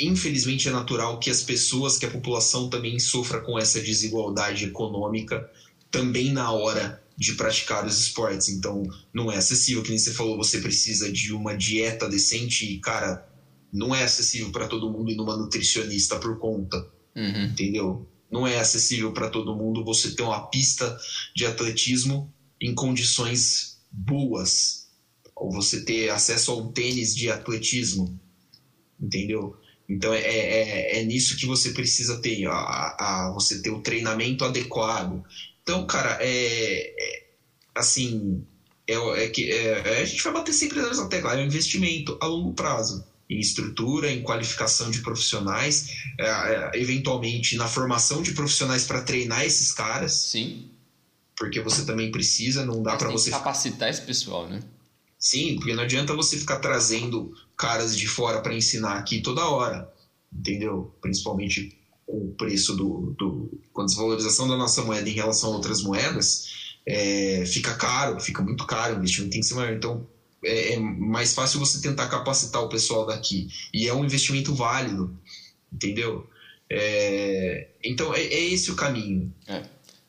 infelizmente é natural que as pessoas, que a população também sofra com essa desigualdade econômica também na hora de praticar os esportes. Então, não é acessível, que nem você falou, você precisa de uma dieta decente e, cara, não é acessível para todo mundo ir numa nutricionista por conta, uhum. entendeu? Não é acessível para todo mundo você ter uma pista de atletismo em condições boas, ou você ter acesso ao tênis de atletismo, entendeu? Então é, é, é nisso que você precisa ter, a, a, você ter o treinamento adequado. Então, cara, é, é assim, é, é que é, a gente vai bater sempre nessa tecla, é um investimento a longo prazo em estrutura, em qualificação de profissionais, é, é, eventualmente na formação de profissionais para treinar esses caras. Sim porque você também precisa, não dá para você capacitar esse pessoal, né? Sim, porque não adianta você ficar trazendo caras de fora para ensinar aqui toda hora, entendeu? Principalmente com o preço do, do com a desvalorização da nossa moeda em relação a outras moedas, é, fica caro, fica muito caro, o investimento tem que ser maior. Então é, é mais fácil você tentar capacitar o pessoal daqui e é um investimento válido, entendeu? É, então é, é esse o caminho. É.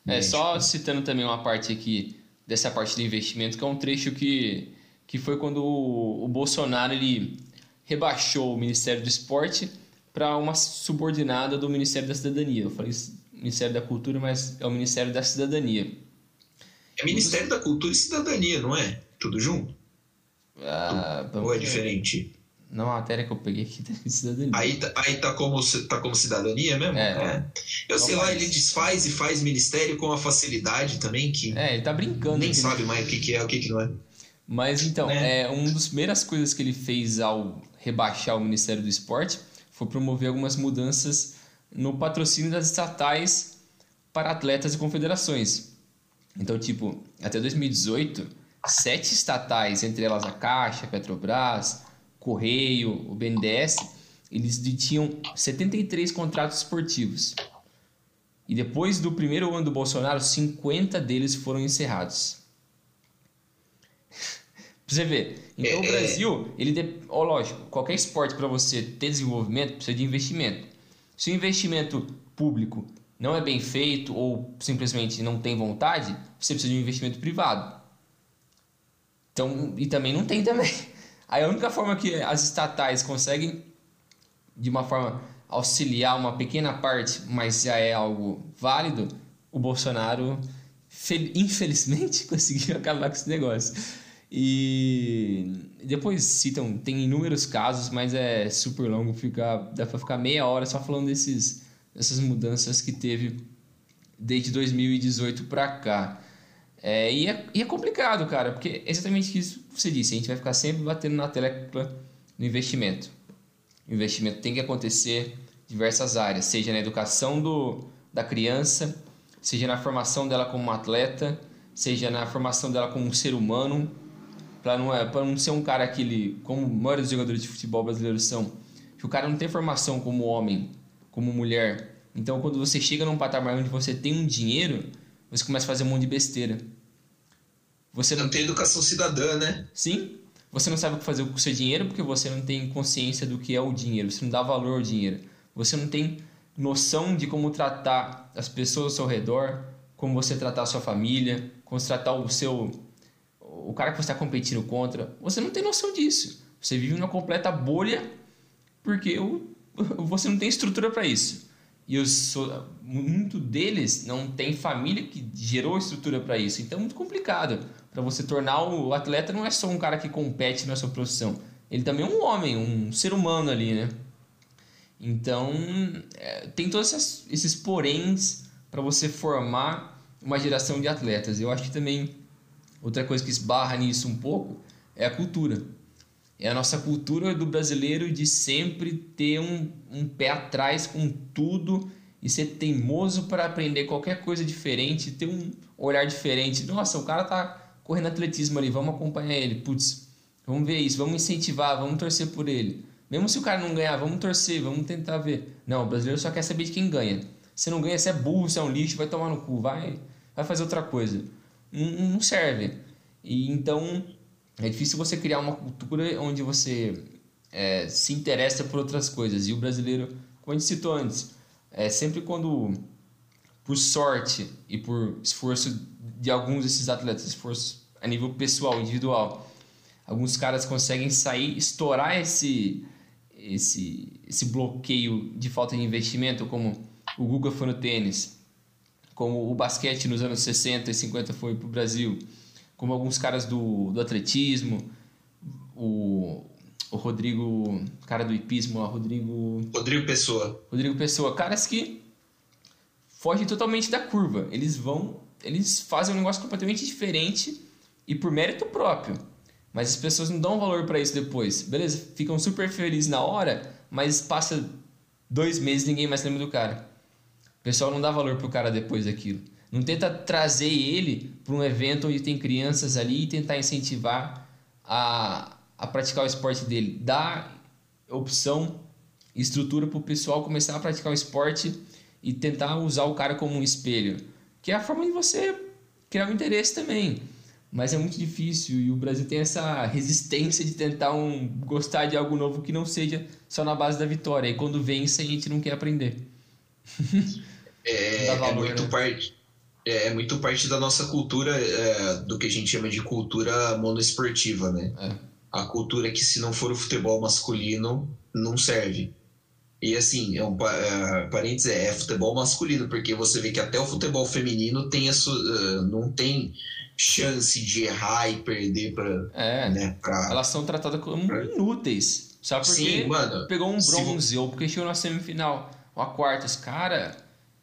É, só citando também uma parte aqui, dessa parte do investimento, que é um trecho que, que foi quando o, o Bolsonaro ele rebaixou o Ministério do Esporte para uma subordinada do Ministério da Cidadania. Eu falei Ministério da Cultura, mas é o Ministério da Cidadania. É Ministério da Cultura e Cidadania, não é? Tudo junto? Ah, Ou é diferente? Na matéria que eu peguei aqui da cidadania. Aí, tá, aí tá, como, tá como cidadania mesmo? É. é. Eu sei lá, ele desfaz e faz ministério com uma facilidade também que. É, ele tá brincando. Nem sabe mais o que, que é, o que, que não é. Mas então, é. é uma das primeiras coisas que ele fez ao rebaixar o Ministério do Esporte foi promover algumas mudanças no patrocínio das estatais para atletas e confederações. Então, tipo, até 2018, sete estatais, entre elas a Caixa, a Petrobras, Correio, o BNDES, eles detinham 73 contratos esportivos. E depois do primeiro ano do Bolsonaro, 50 deles foram encerrados. (laughs) pra você ver. Então o é, é. Brasil, ele de... oh, lógico, qualquer esporte para você ter desenvolvimento precisa de investimento. Se o investimento público não é bem feito ou simplesmente não tem vontade, você precisa de um investimento privado. Então, e também não tem também. Aí a única forma que as estatais conseguem, de uma forma, auxiliar uma pequena parte, mas já é algo válido, o Bolsonaro, infelizmente, (laughs) conseguiu acabar com esse negócio. E depois citam, tem inúmeros casos, mas é super longo, fica, dá pra ficar meia hora só falando desses, dessas mudanças que teve desde 2018 para cá. É, e, é, e é complicado, cara, porque é exatamente isso que você disse. A gente vai ficar sempre batendo na tecla no investimento. O investimento tem que acontecer em diversas áreas, seja na educação do, da criança, seja na formação dela como uma atleta, seja na formação dela como um ser humano, para não, é, não ser um cara que ele, como a maioria dos jogadores de futebol brasileiros são, que o cara não tem formação como homem, como mulher. Então, quando você chega num patamar onde você tem um dinheiro, você começa a fazer um monte de besteira. Você não, não tem educação cidadã, né? Sim. Você não sabe o que fazer com o seu dinheiro porque você não tem consciência do que é o dinheiro. Você não dá valor ao dinheiro. Você não tem noção de como tratar as pessoas ao seu redor, como você tratar a sua família, como tratar o seu o cara que você está competindo contra. Você não tem noção disso. Você vive numa completa bolha porque (laughs) você não tem estrutura para isso. E sou, muito deles não tem família que gerou estrutura para isso. Então é muito complicado. Para você tornar o atleta não é só um cara que compete na sua profissão. Ele também é um homem, um ser humano ali, né? Então, é, tem todos esses, esses poréns para você formar uma geração de atletas. Eu acho que também outra coisa que esbarra nisso um pouco é a cultura. É a nossa cultura do brasileiro de sempre ter um, um pé atrás com tudo e ser teimoso para aprender qualquer coisa diferente, ter um olhar diferente. Nossa, o cara tá correndo atletismo ali, vamos acompanhar ele. Putz, vamos ver isso, vamos incentivar, vamos torcer por ele. Mesmo se o cara não ganhar, vamos torcer, vamos tentar ver. Não, o brasileiro só quer saber de quem ganha. Se não ganha, você é burro, você é um lixo, vai tomar no cu, vai, vai fazer outra coisa. Não, não serve. E então é difícil você criar uma cultura onde você é, se interessa por outras coisas. E o brasileiro, como a gente citou antes, é sempre quando, por sorte e por esforço de alguns desses atletas, esforço a nível pessoal, individual, alguns caras conseguem sair, estourar esse esse, esse bloqueio de falta de investimento, como o Guga foi no tênis, como o basquete nos anos 60 e 50 foi para o Brasil, como alguns caras do, do atletismo, o, o Rodrigo, cara do hipismo, o Rodrigo... Rodrigo Pessoa. Rodrigo Pessoa, caras que fogem totalmente da curva. Eles vão, eles fazem um negócio completamente diferente e por mérito próprio. Mas as pessoas não dão valor para isso depois. Beleza, ficam super felizes na hora, mas passa dois meses e ninguém mais lembra do cara. O pessoal não dá valor pro cara depois daquilo. Não tenta trazer ele para um evento onde tem crianças ali e tentar incentivar a, a praticar o esporte dele. Dá opção, estrutura para o pessoal começar a praticar o esporte e tentar usar o cara como um espelho. Que é a forma de você criar um interesse também mas é muito difícil e o Brasil tem essa resistência de tentar um, gostar de algo novo que não seja só na base da vitória. E quando vence, a gente não quer aprender. (laughs) É, valor, é muito né? parte é, é, muito parte da nossa cultura, é, do que a gente chama de cultura monoesportiva, né? É. A cultura que se não for o futebol masculino, não serve. E assim, é um é, parênteses, é, é futebol masculino, porque você vê que até o futebol feminino tem a sua, uh, não tem chance de errar e perder para. É. Né, pra, elas são tratadas como pra... inúteis. Sabe por quê? mano. Pegou um bronze se... ou porque chegou na semifinal ou a quartas. Cara,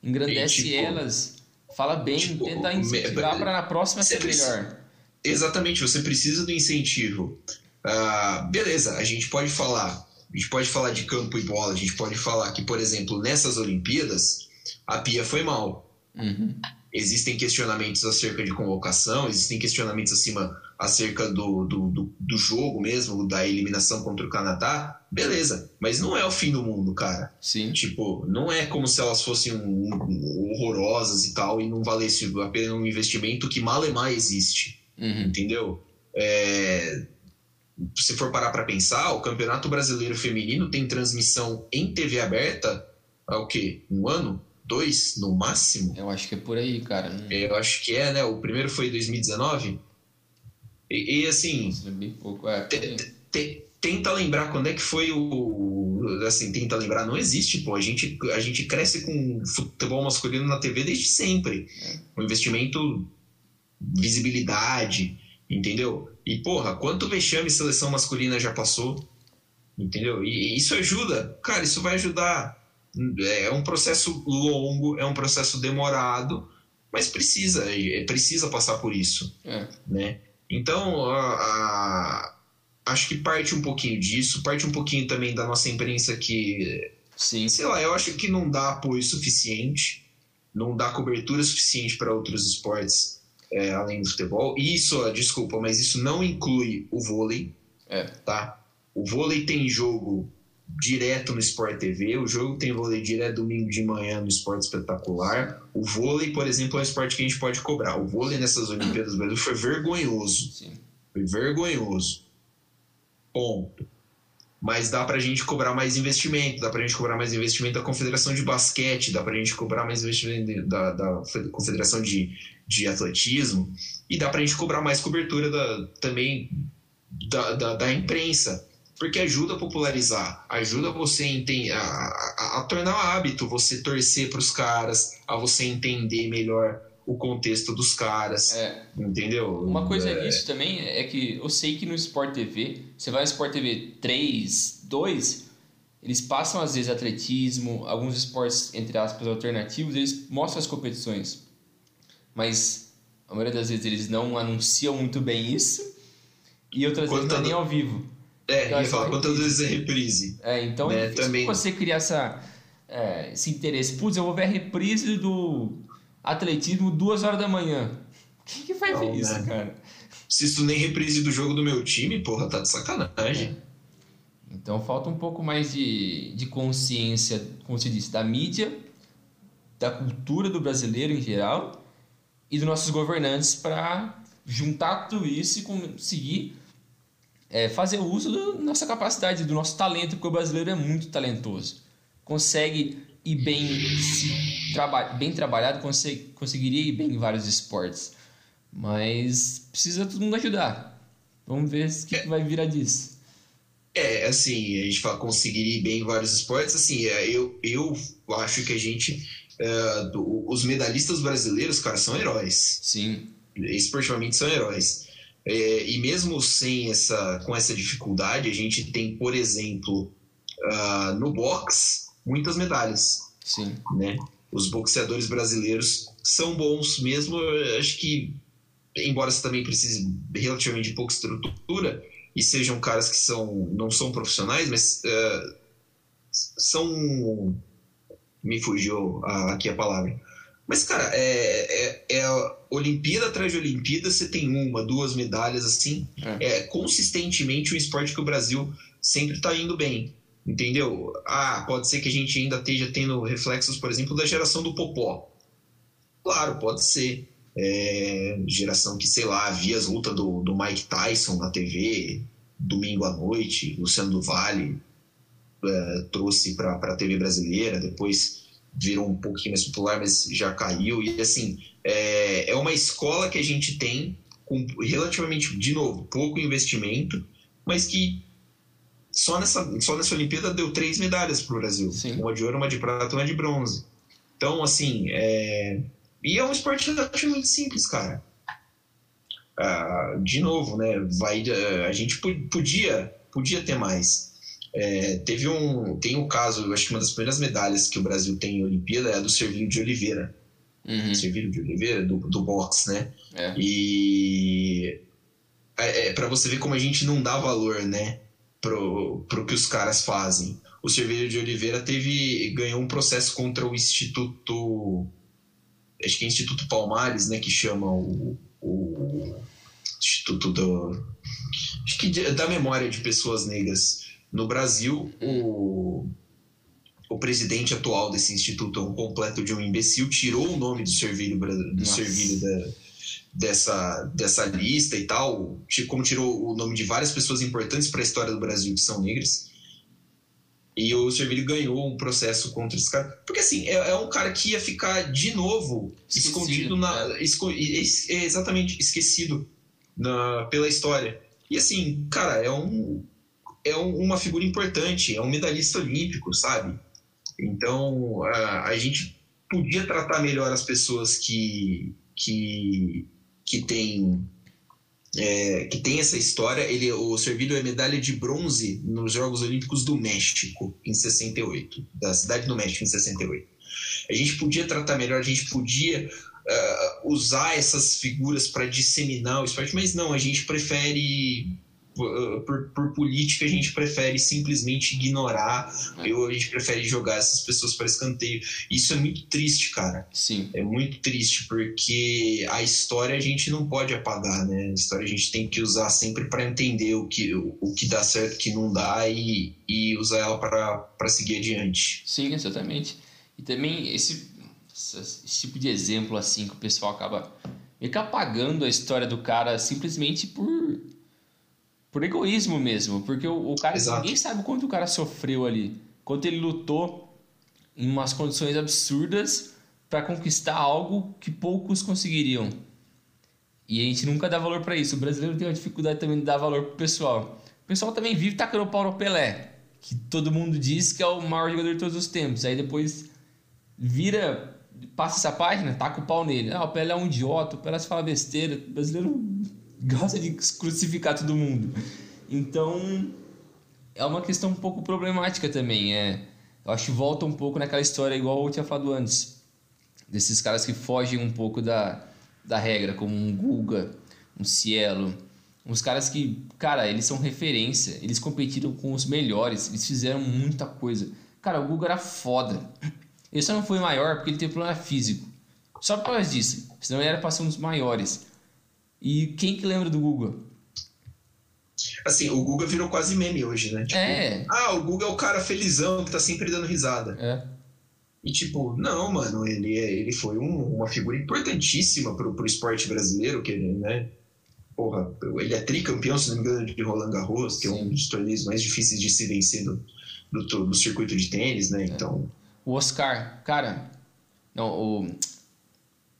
engrandece e, tipo, elas. Fala bem, tipo, tenta incentivar para na próxima ser melhor. Exatamente, você precisa do incentivo. Uh, beleza, a gente pode falar. A gente pode falar de campo e bola, a gente pode falar que, por exemplo, nessas Olimpíadas, a Pia foi mal. Uhum existem questionamentos acerca de convocação, existem questionamentos acima acerca do, do, do, do, jogo mesmo, da eliminação contra o Canadá, beleza, mas não é o fim do mundo, cara. Sim. Tipo, não é como se elas fossem um, um, horrorosas e tal, e não valesse a pena um investimento que mal e mal existe, uhum. entendeu? É, se for parar para pensar, o Campeonato Brasileiro Feminino tem transmissão em TV aberta há o quê? Um ano? dois no máximo. Eu acho que é por aí, cara. Eu acho que é, né? O primeiro foi em 2019. E, e assim. Bem pouco, é. Te, te, tenta lembrar quando é que foi o. Assim, tenta lembrar, não existe, pô. A gente, a gente cresce com futebol masculino na TV desde sempre. É. O investimento, visibilidade, entendeu? E, porra, quanto vexame seleção masculina já passou? Entendeu? E isso ajuda. Cara, isso vai ajudar é um processo longo, é um processo demorado, mas precisa, é, precisa passar por isso. É. Né? Então, a, a, acho que parte um pouquinho disso, parte um pouquinho também da nossa imprensa que, Sim. sei lá, eu acho que não dá apoio suficiente, não dá cobertura suficiente para outros esportes é, além do futebol. E isso, desculpa, mas isso não inclui o vôlei, é. tá? O vôlei tem jogo direto no Sport TV. O jogo tem vôlei direto domingo de manhã no Esporte Espetacular. O vôlei, por exemplo, é um esporte que a gente pode cobrar. O vôlei nessas Olimpíadas do Brasil foi vergonhoso. Sim. Foi vergonhoso. Ponto. Mas dá pra gente cobrar mais investimento, dá pra gente cobrar mais investimento da Confederação de Basquete, dá pra gente cobrar mais investimento da, da Confederação de, de Atletismo, e dá pra gente cobrar mais cobertura da, também da, da, da imprensa porque ajuda a popularizar, ajuda você a, a, a tornar hábito você torcer para os caras, a você entender melhor o contexto dos caras, é. entendeu? Uma coisa é... também é que eu sei que no Sport TV, você vai no Sport TV 3, 2, eles passam às vezes atletismo, alguns esportes, entre aspas, alternativos, eles mostram as competições. Mas a maioria das vezes eles não anunciam muito bem isso, e outras vezes não é nem ao vivo. É, então, ia falar quantas vezes é reprise. É, então é, também... você criar essa, é, esse interesse. Putz, eu vou ver a reprise do atletismo duas horas da manhã. Quem que vai não, ver isso, né? cara? Se isso nem reprise do jogo do meu time, porra, tá de sacanagem. É. Então falta um pouco mais de, de consciência, como se disse, da mídia, da cultura do brasileiro em geral e dos nossos governantes para juntar tudo isso e conseguir é, fazer uso da nossa capacidade, do nosso talento, porque o brasileiro é muito talentoso. Consegue ir bem, traba bem trabalhado, consegue, conseguiria ir bem em vários esportes. Mas precisa todo mundo ajudar. Vamos ver o que, é, que vai virar disso. É, assim, a gente fala conseguiria ir bem em vários esportes. Assim, é, eu, eu acho que a gente. Uh, do, os medalhistas brasileiros, cara, são heróis. Sim. Esportivamente são heróis. É, e mesmo sem essa, com essa dificuldade, a gente tem, por exemplo, uh, no boxe, muitas medalhas. Sim. Né? Os boxeadores brasileiros são bons, mesmo acho que, embora você também precise relativamente de pouca estrutura e sejam caras que são, não são profissionais, mas uh, são. Me fugiu aqui a palavra mas, cara, é, é, é Olimpíada atrás de Olimpíada, você tem uma, duas medalhas assim. É. é consistentemente um esporte que o Brasil sempre está indo bem. Entendeu? Ah, pode ser que a gente ainda esteja tendo reflexos, por exemplo, da geração do Popó. Claro, pode ser. É, geração que, sei lá, via as lutas do, do Mike Tyson na TV, domingo à noite, Luciano do Vale é, trouxe para a TV brasileira, depois virou um pouquinho mais popular, mas já caiu. E assim, é, é uma escola que a gente tem com relativamente, de novo, pouco investimento, mas que só nessa, só nessa Olimpíada deu três medalhas para o Brasil: Sim. uma de ouro, uma de prata uma de bronze. Então, assim, é... e é um esporte relativamente simples, cara. Ah, de novo, né? Vai, a gente podia, podia ter mais. É, teve um, tem um caso, acho que uma das primeiras medalhas que o Brasil tem em Olimpíada é a do Servilho de Oliveira. Uhum. Servilho de Oliveira, do, do boxe, né? É. E é, é para você ver como a gente não dá valor, né? Pro, pro que os caras fazem. O Servilho de Oliveira teve ganhou um processo contra o Instituto acho que é Instituto Palmares, né, que chama o, o Instituto do acho que da memória de pessoas negras no Brasil, o, o presidente atual desse instituto é um completo de um imbecil, tirou o nome do servilho, do servilho da, dessa, dessa lista e tal, como tirou o nome de várias pessoas importantes para a história do Brasil que são negras. E o Servilho ganhou um processo contra esse cara. Porque, assim, é, é um cara que ia ficar de novo esquecido, escondido na. Né? Esco, é exatamente, esquecido na, pela história. E, assim, cara, é um é uma figura importante, é um medalhista olímpico, sabe? Então, a, a gente podia tratar melhor as pessoas que, que, que têm é, que tem essa história. Ele, o Servilho é medalha de bronze nos Jogos Olímpicos do México, em 68, da cidade do México, em 68. A gente podia tratar melhor, a gente podia uh, usar essas figuras para disseminar o esporte, mas não, a gente prefere por, por, política, a gente prefere simplesmente ignorar, é. ou a gente prefere jogar essas pessoas para escanteio. Isso é muito triste, cara. Sim. É muito triste, porque a história a gente não pode apagar, né? A história a gente tem que usar sempre para entender o que, o, o que dá certo, o que não dá e, e usar ela para seguir adiante. Sim, exatamente. E também esse, esse tipo de exemplo assim que o pessoal acaba meio que apagando a história do cara simplesmente por por egoísmo mesmo, porque o, o cara, Exato. ninguém sabe quanto o cara sofreu ali, quanto ele lutou em umas condições absurdas para conquistar algo que poucos conseguiriam. E a gente nunca dá valor para isso. O brasileiro tem uma dificuldade também de dar valor pro pessoal. pessoal também vive tacando o pau no Pelé, que todo mundo diz que é o maior jogador de todos os tempos. Aí depois vira, passa essa página, taca o pau nele. Ah, o Pelé é um idiota, o Pelé se fala besteira. O brasileiro gosta de crucificar todo mundo. Então, é uma questão um pouco problemática também. É, eu acho que volta um pouco naquela história, igual eu tinha falado antes, desses caras que fogem um pouco da, da regra, como um Guga, um Cielo. Uns caras que, cara, eles são referência, eles competiram com os melhores, eles fizeram muita coisa. Cara, o Guga era foda. Ele só não foi maior porque ele teve problema físico. Só por causa disso. Senão ele era para ser um dos maiores. E quem que lembra do Guga? Assim, o Guga virou quase meme hoje, né? Tipo, é. Ah, o Guga é o cara felizão que tá sempre dando risada. É. E tipo, não, mano, ele, é, ele foi um, uma figura importantíssima pro, pro esporte brasileiro, que ele, né? Porra, ele é tricampeão, se não me engano, de Roland Garros, que Sim. é um dos torneios mais difíceis de se vencer do, do, do circuito de tênis, né? É. Então. O Oscar, cara. Não, o.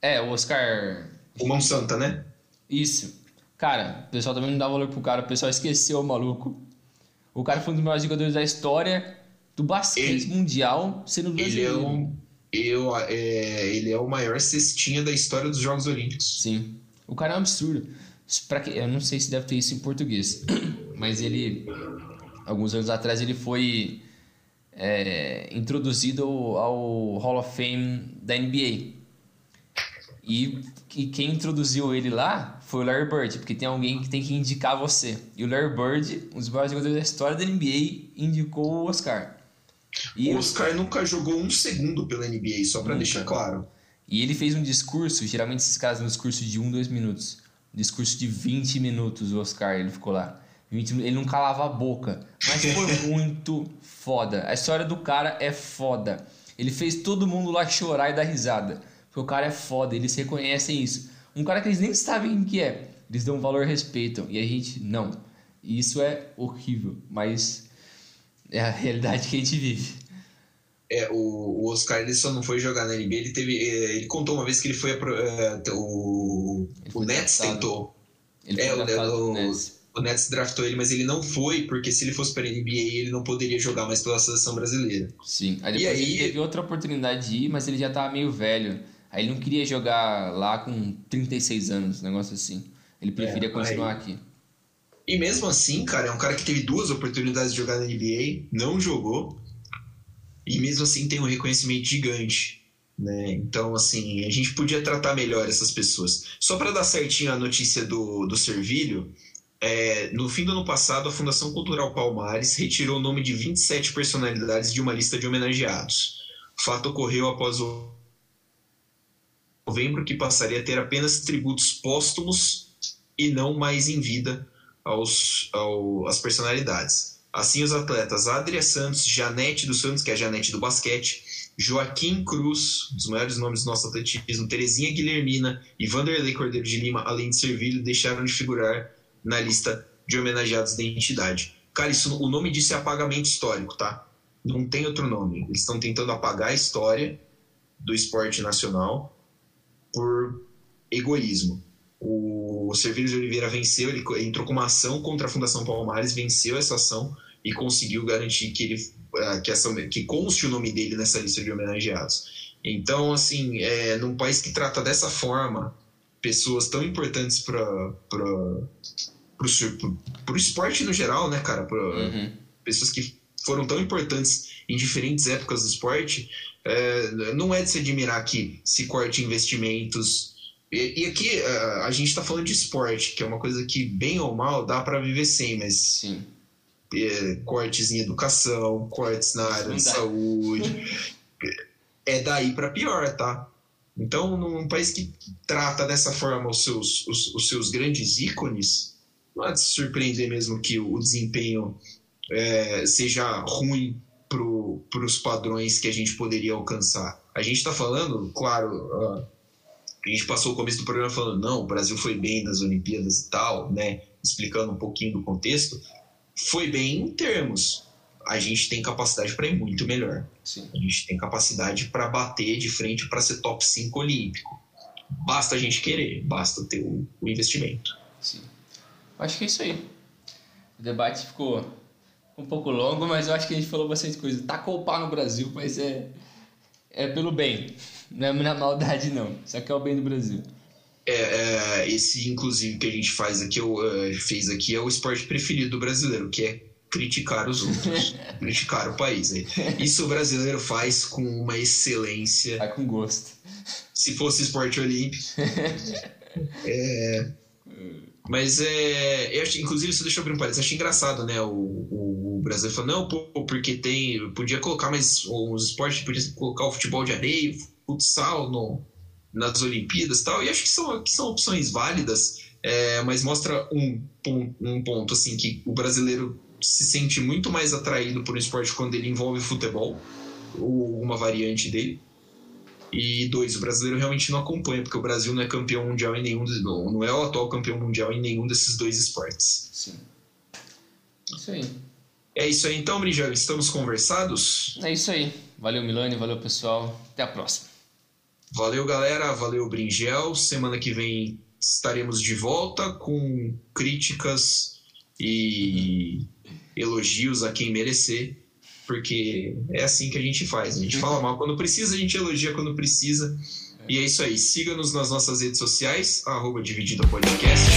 É, o Oscar. O Mão Santa, né? Isso. Cara, o pessoal também não dá valor pro cara, o pessoal esqueceu o maluco. O cara foi um dos maiores jogadores da história do basquete ele, mundial, sendo brasileiro. Ele é, um, eu, é, ele é o maior cestinha da história dos Jogos Olímpicos. Sim. O cara é um absurdo. Pra que, eu não sei se deve ter isso em português, (clears throat) mas ele, alguns anos atrás, ele foi é, introduzido ao Hall of Fame da NBA. E, e quem introduziu ele lá foi o Larry Bird, porque tem alguém que tem que indicar você. E o Larry Bird, um dos maiores jogadores da história da NBA, indicou o Oscar. E o Oscar nunca jogou um segundo pela NBA, só para deixar claro. E ele fez um discurso, geralmente esses caras um discurso de um, dois minutos. Um discurso de 20 minutos, o Oscar, ele ficou lá. Ele não calava a boca. Mas foi (laughs) muito foda. A história do cara é foda. Ele fez todo mundo lá chorar e dar risada. Porque o cara é foda, eles reconhecem isso. Um cara que eles nem sabem o que é. Eles dão valor e respeitam. E a gente não. E isso é horrível. Mas é a realidade que a gente vive. É, o, o Oscar ele só não foi jogar na NBA, ele teve. É, ele contou uma vez que ele foi. Uh, o, o Nets tentou. Ele foi é, o, o, Nets o Nets draftou ele, mas ele não foi, porque se ele fosse para a NBA, ele não poderia jogar mais pela seleção brasileira. Sim, aí depois e aí... ele teve outra oportunidade de ir, mas ele já estava meio velho. Aí ele não queria jogar lá com 36 anos, um negócio assim. Ele preferia é, continuar aí... aqui. E mesmo assim, cara, é um cara que teve duas oportunidades de jogar na NBA, não jogou, e mesmo assim tem um reconhecimento gigante. Né? Então, assim, a gente podia tratar melhor essas pessoas. Só para dar certinho a notícia do, do Servilho, é, no fim do ano passado, a Fundação Cultural Palmares retirou o nome de 27 personalidades de uma lista de homenageados. O fato ocorreu após o novembro, que passaria a ter apenas tributos póstumos e não mais em vida aos, ao, às personalidades. Assim, os atletas Adria Santos, Janete dos Santos, que é a Janete do basquete, Joaquim Cruz, um dos maiores nomes do nosso atletismo, Terezinha Guilhermina e Vanderlei Cordeiro de Lima, além de Servilho, deixaram de figurar na lista de homenageados da entidade. Cara, isso, o nome disso é apagamento histórico, tá? Não tem outro nome. Eles estão tentando apagar a história do esporte nacional por egoísmo. O Servílio de Oliveira venceu, ele entrou com uma ação contra a Fundação Palmares, venceu essa ação e conseguiu garantir que ele eh, que, essa, que conste o nome dele nessa lista de homenageados. Então, assim, é, num país que trata dessa forma pessoas tão importantes para o esporte no geral, né, cara? Pra, uhum. Pessoas que foram tão importantes em diferentes épocas do esporte. É, não é de se admirar que se corte investimentos. E, e aqui a, a gente está falando de esporte, que é uma coisa que, bem ou mal, dá para viver sem, mas. Sim. É, cortes em educação, cortes na área de saúde. é daí para pior, tá? Então, num país que trata dessa forma os seus, os, os seus grandes ícones, não há de se surpreender mesmo que o desempenho é, seja ruim para os padrões que a gente poderia alcançar. A gente está falando, claro, a gente passou o começo do programa falando, não, o Brasil foi bem nas Olimpíadas e tal, né? Explicando um pouquinho do contexto. Foi bem em termos, a gente tem capacidade para ir muito melhor. Sim. A gente tem capacidade para bater de frente para ser top 5 olímpico. Basta a gente querer, basta ter o, o investimento. Sim. Acho que é isso aí. O debate ficou um pouco longo, mas eu acho que a gente falou bastante coisa. Tacou o pau no Brasil, mas é, é pelo bem. Não é na maldade, não. Isso aqui é o bem do Brasil. É, é, esse, inclusive, que a gente faz aqui, eu, uh, fez aqui, é o esporte preferido do brasileiro, que é criticar os outros, (laughs) criticar o país. Isso o brasileiro faz com uma excelência. Vai com gosto. Se fosse esporte olímpico. (laughs) é, mas é. Eu inclusive, isso deixou abrir um parênteses. Acho engraçado, né? O, o, o Brasil falou, não, pô, porque tem. Podia colocar mais os esportes, podia colocar o futebol de areia, futsal no, nas Olimpíadas e tal. E acho que são, que são opções válidas, é, mas mostra um, um, um ponto, assim, que o brasileiro se sente muito mais atraído por um esporte quando ele envolve futebol, ou uma variante dele. E dois, o brasileiro realmente não acompanha, porque o Brasil não é campeão mundial em nenhum, não é o atual campeão mundial em nenhum desses dois esportes. Sim. Isso aí. É isso aí então, Brinjel, estamos conversados? É isso aí. Valeu, Milani, valeu, pessoal. Até a próxima. Valeu, galera. Valeu, Bringel. Semana que vem estaremos de volta com críticas e elogios a quem merecer porque é assim que a gente faz. A gente fala mal quando precisa, a gente elogia quando precisa. E é isso aí. Siga-nos nas nossas redes sociais, arroba Dividida Podcast.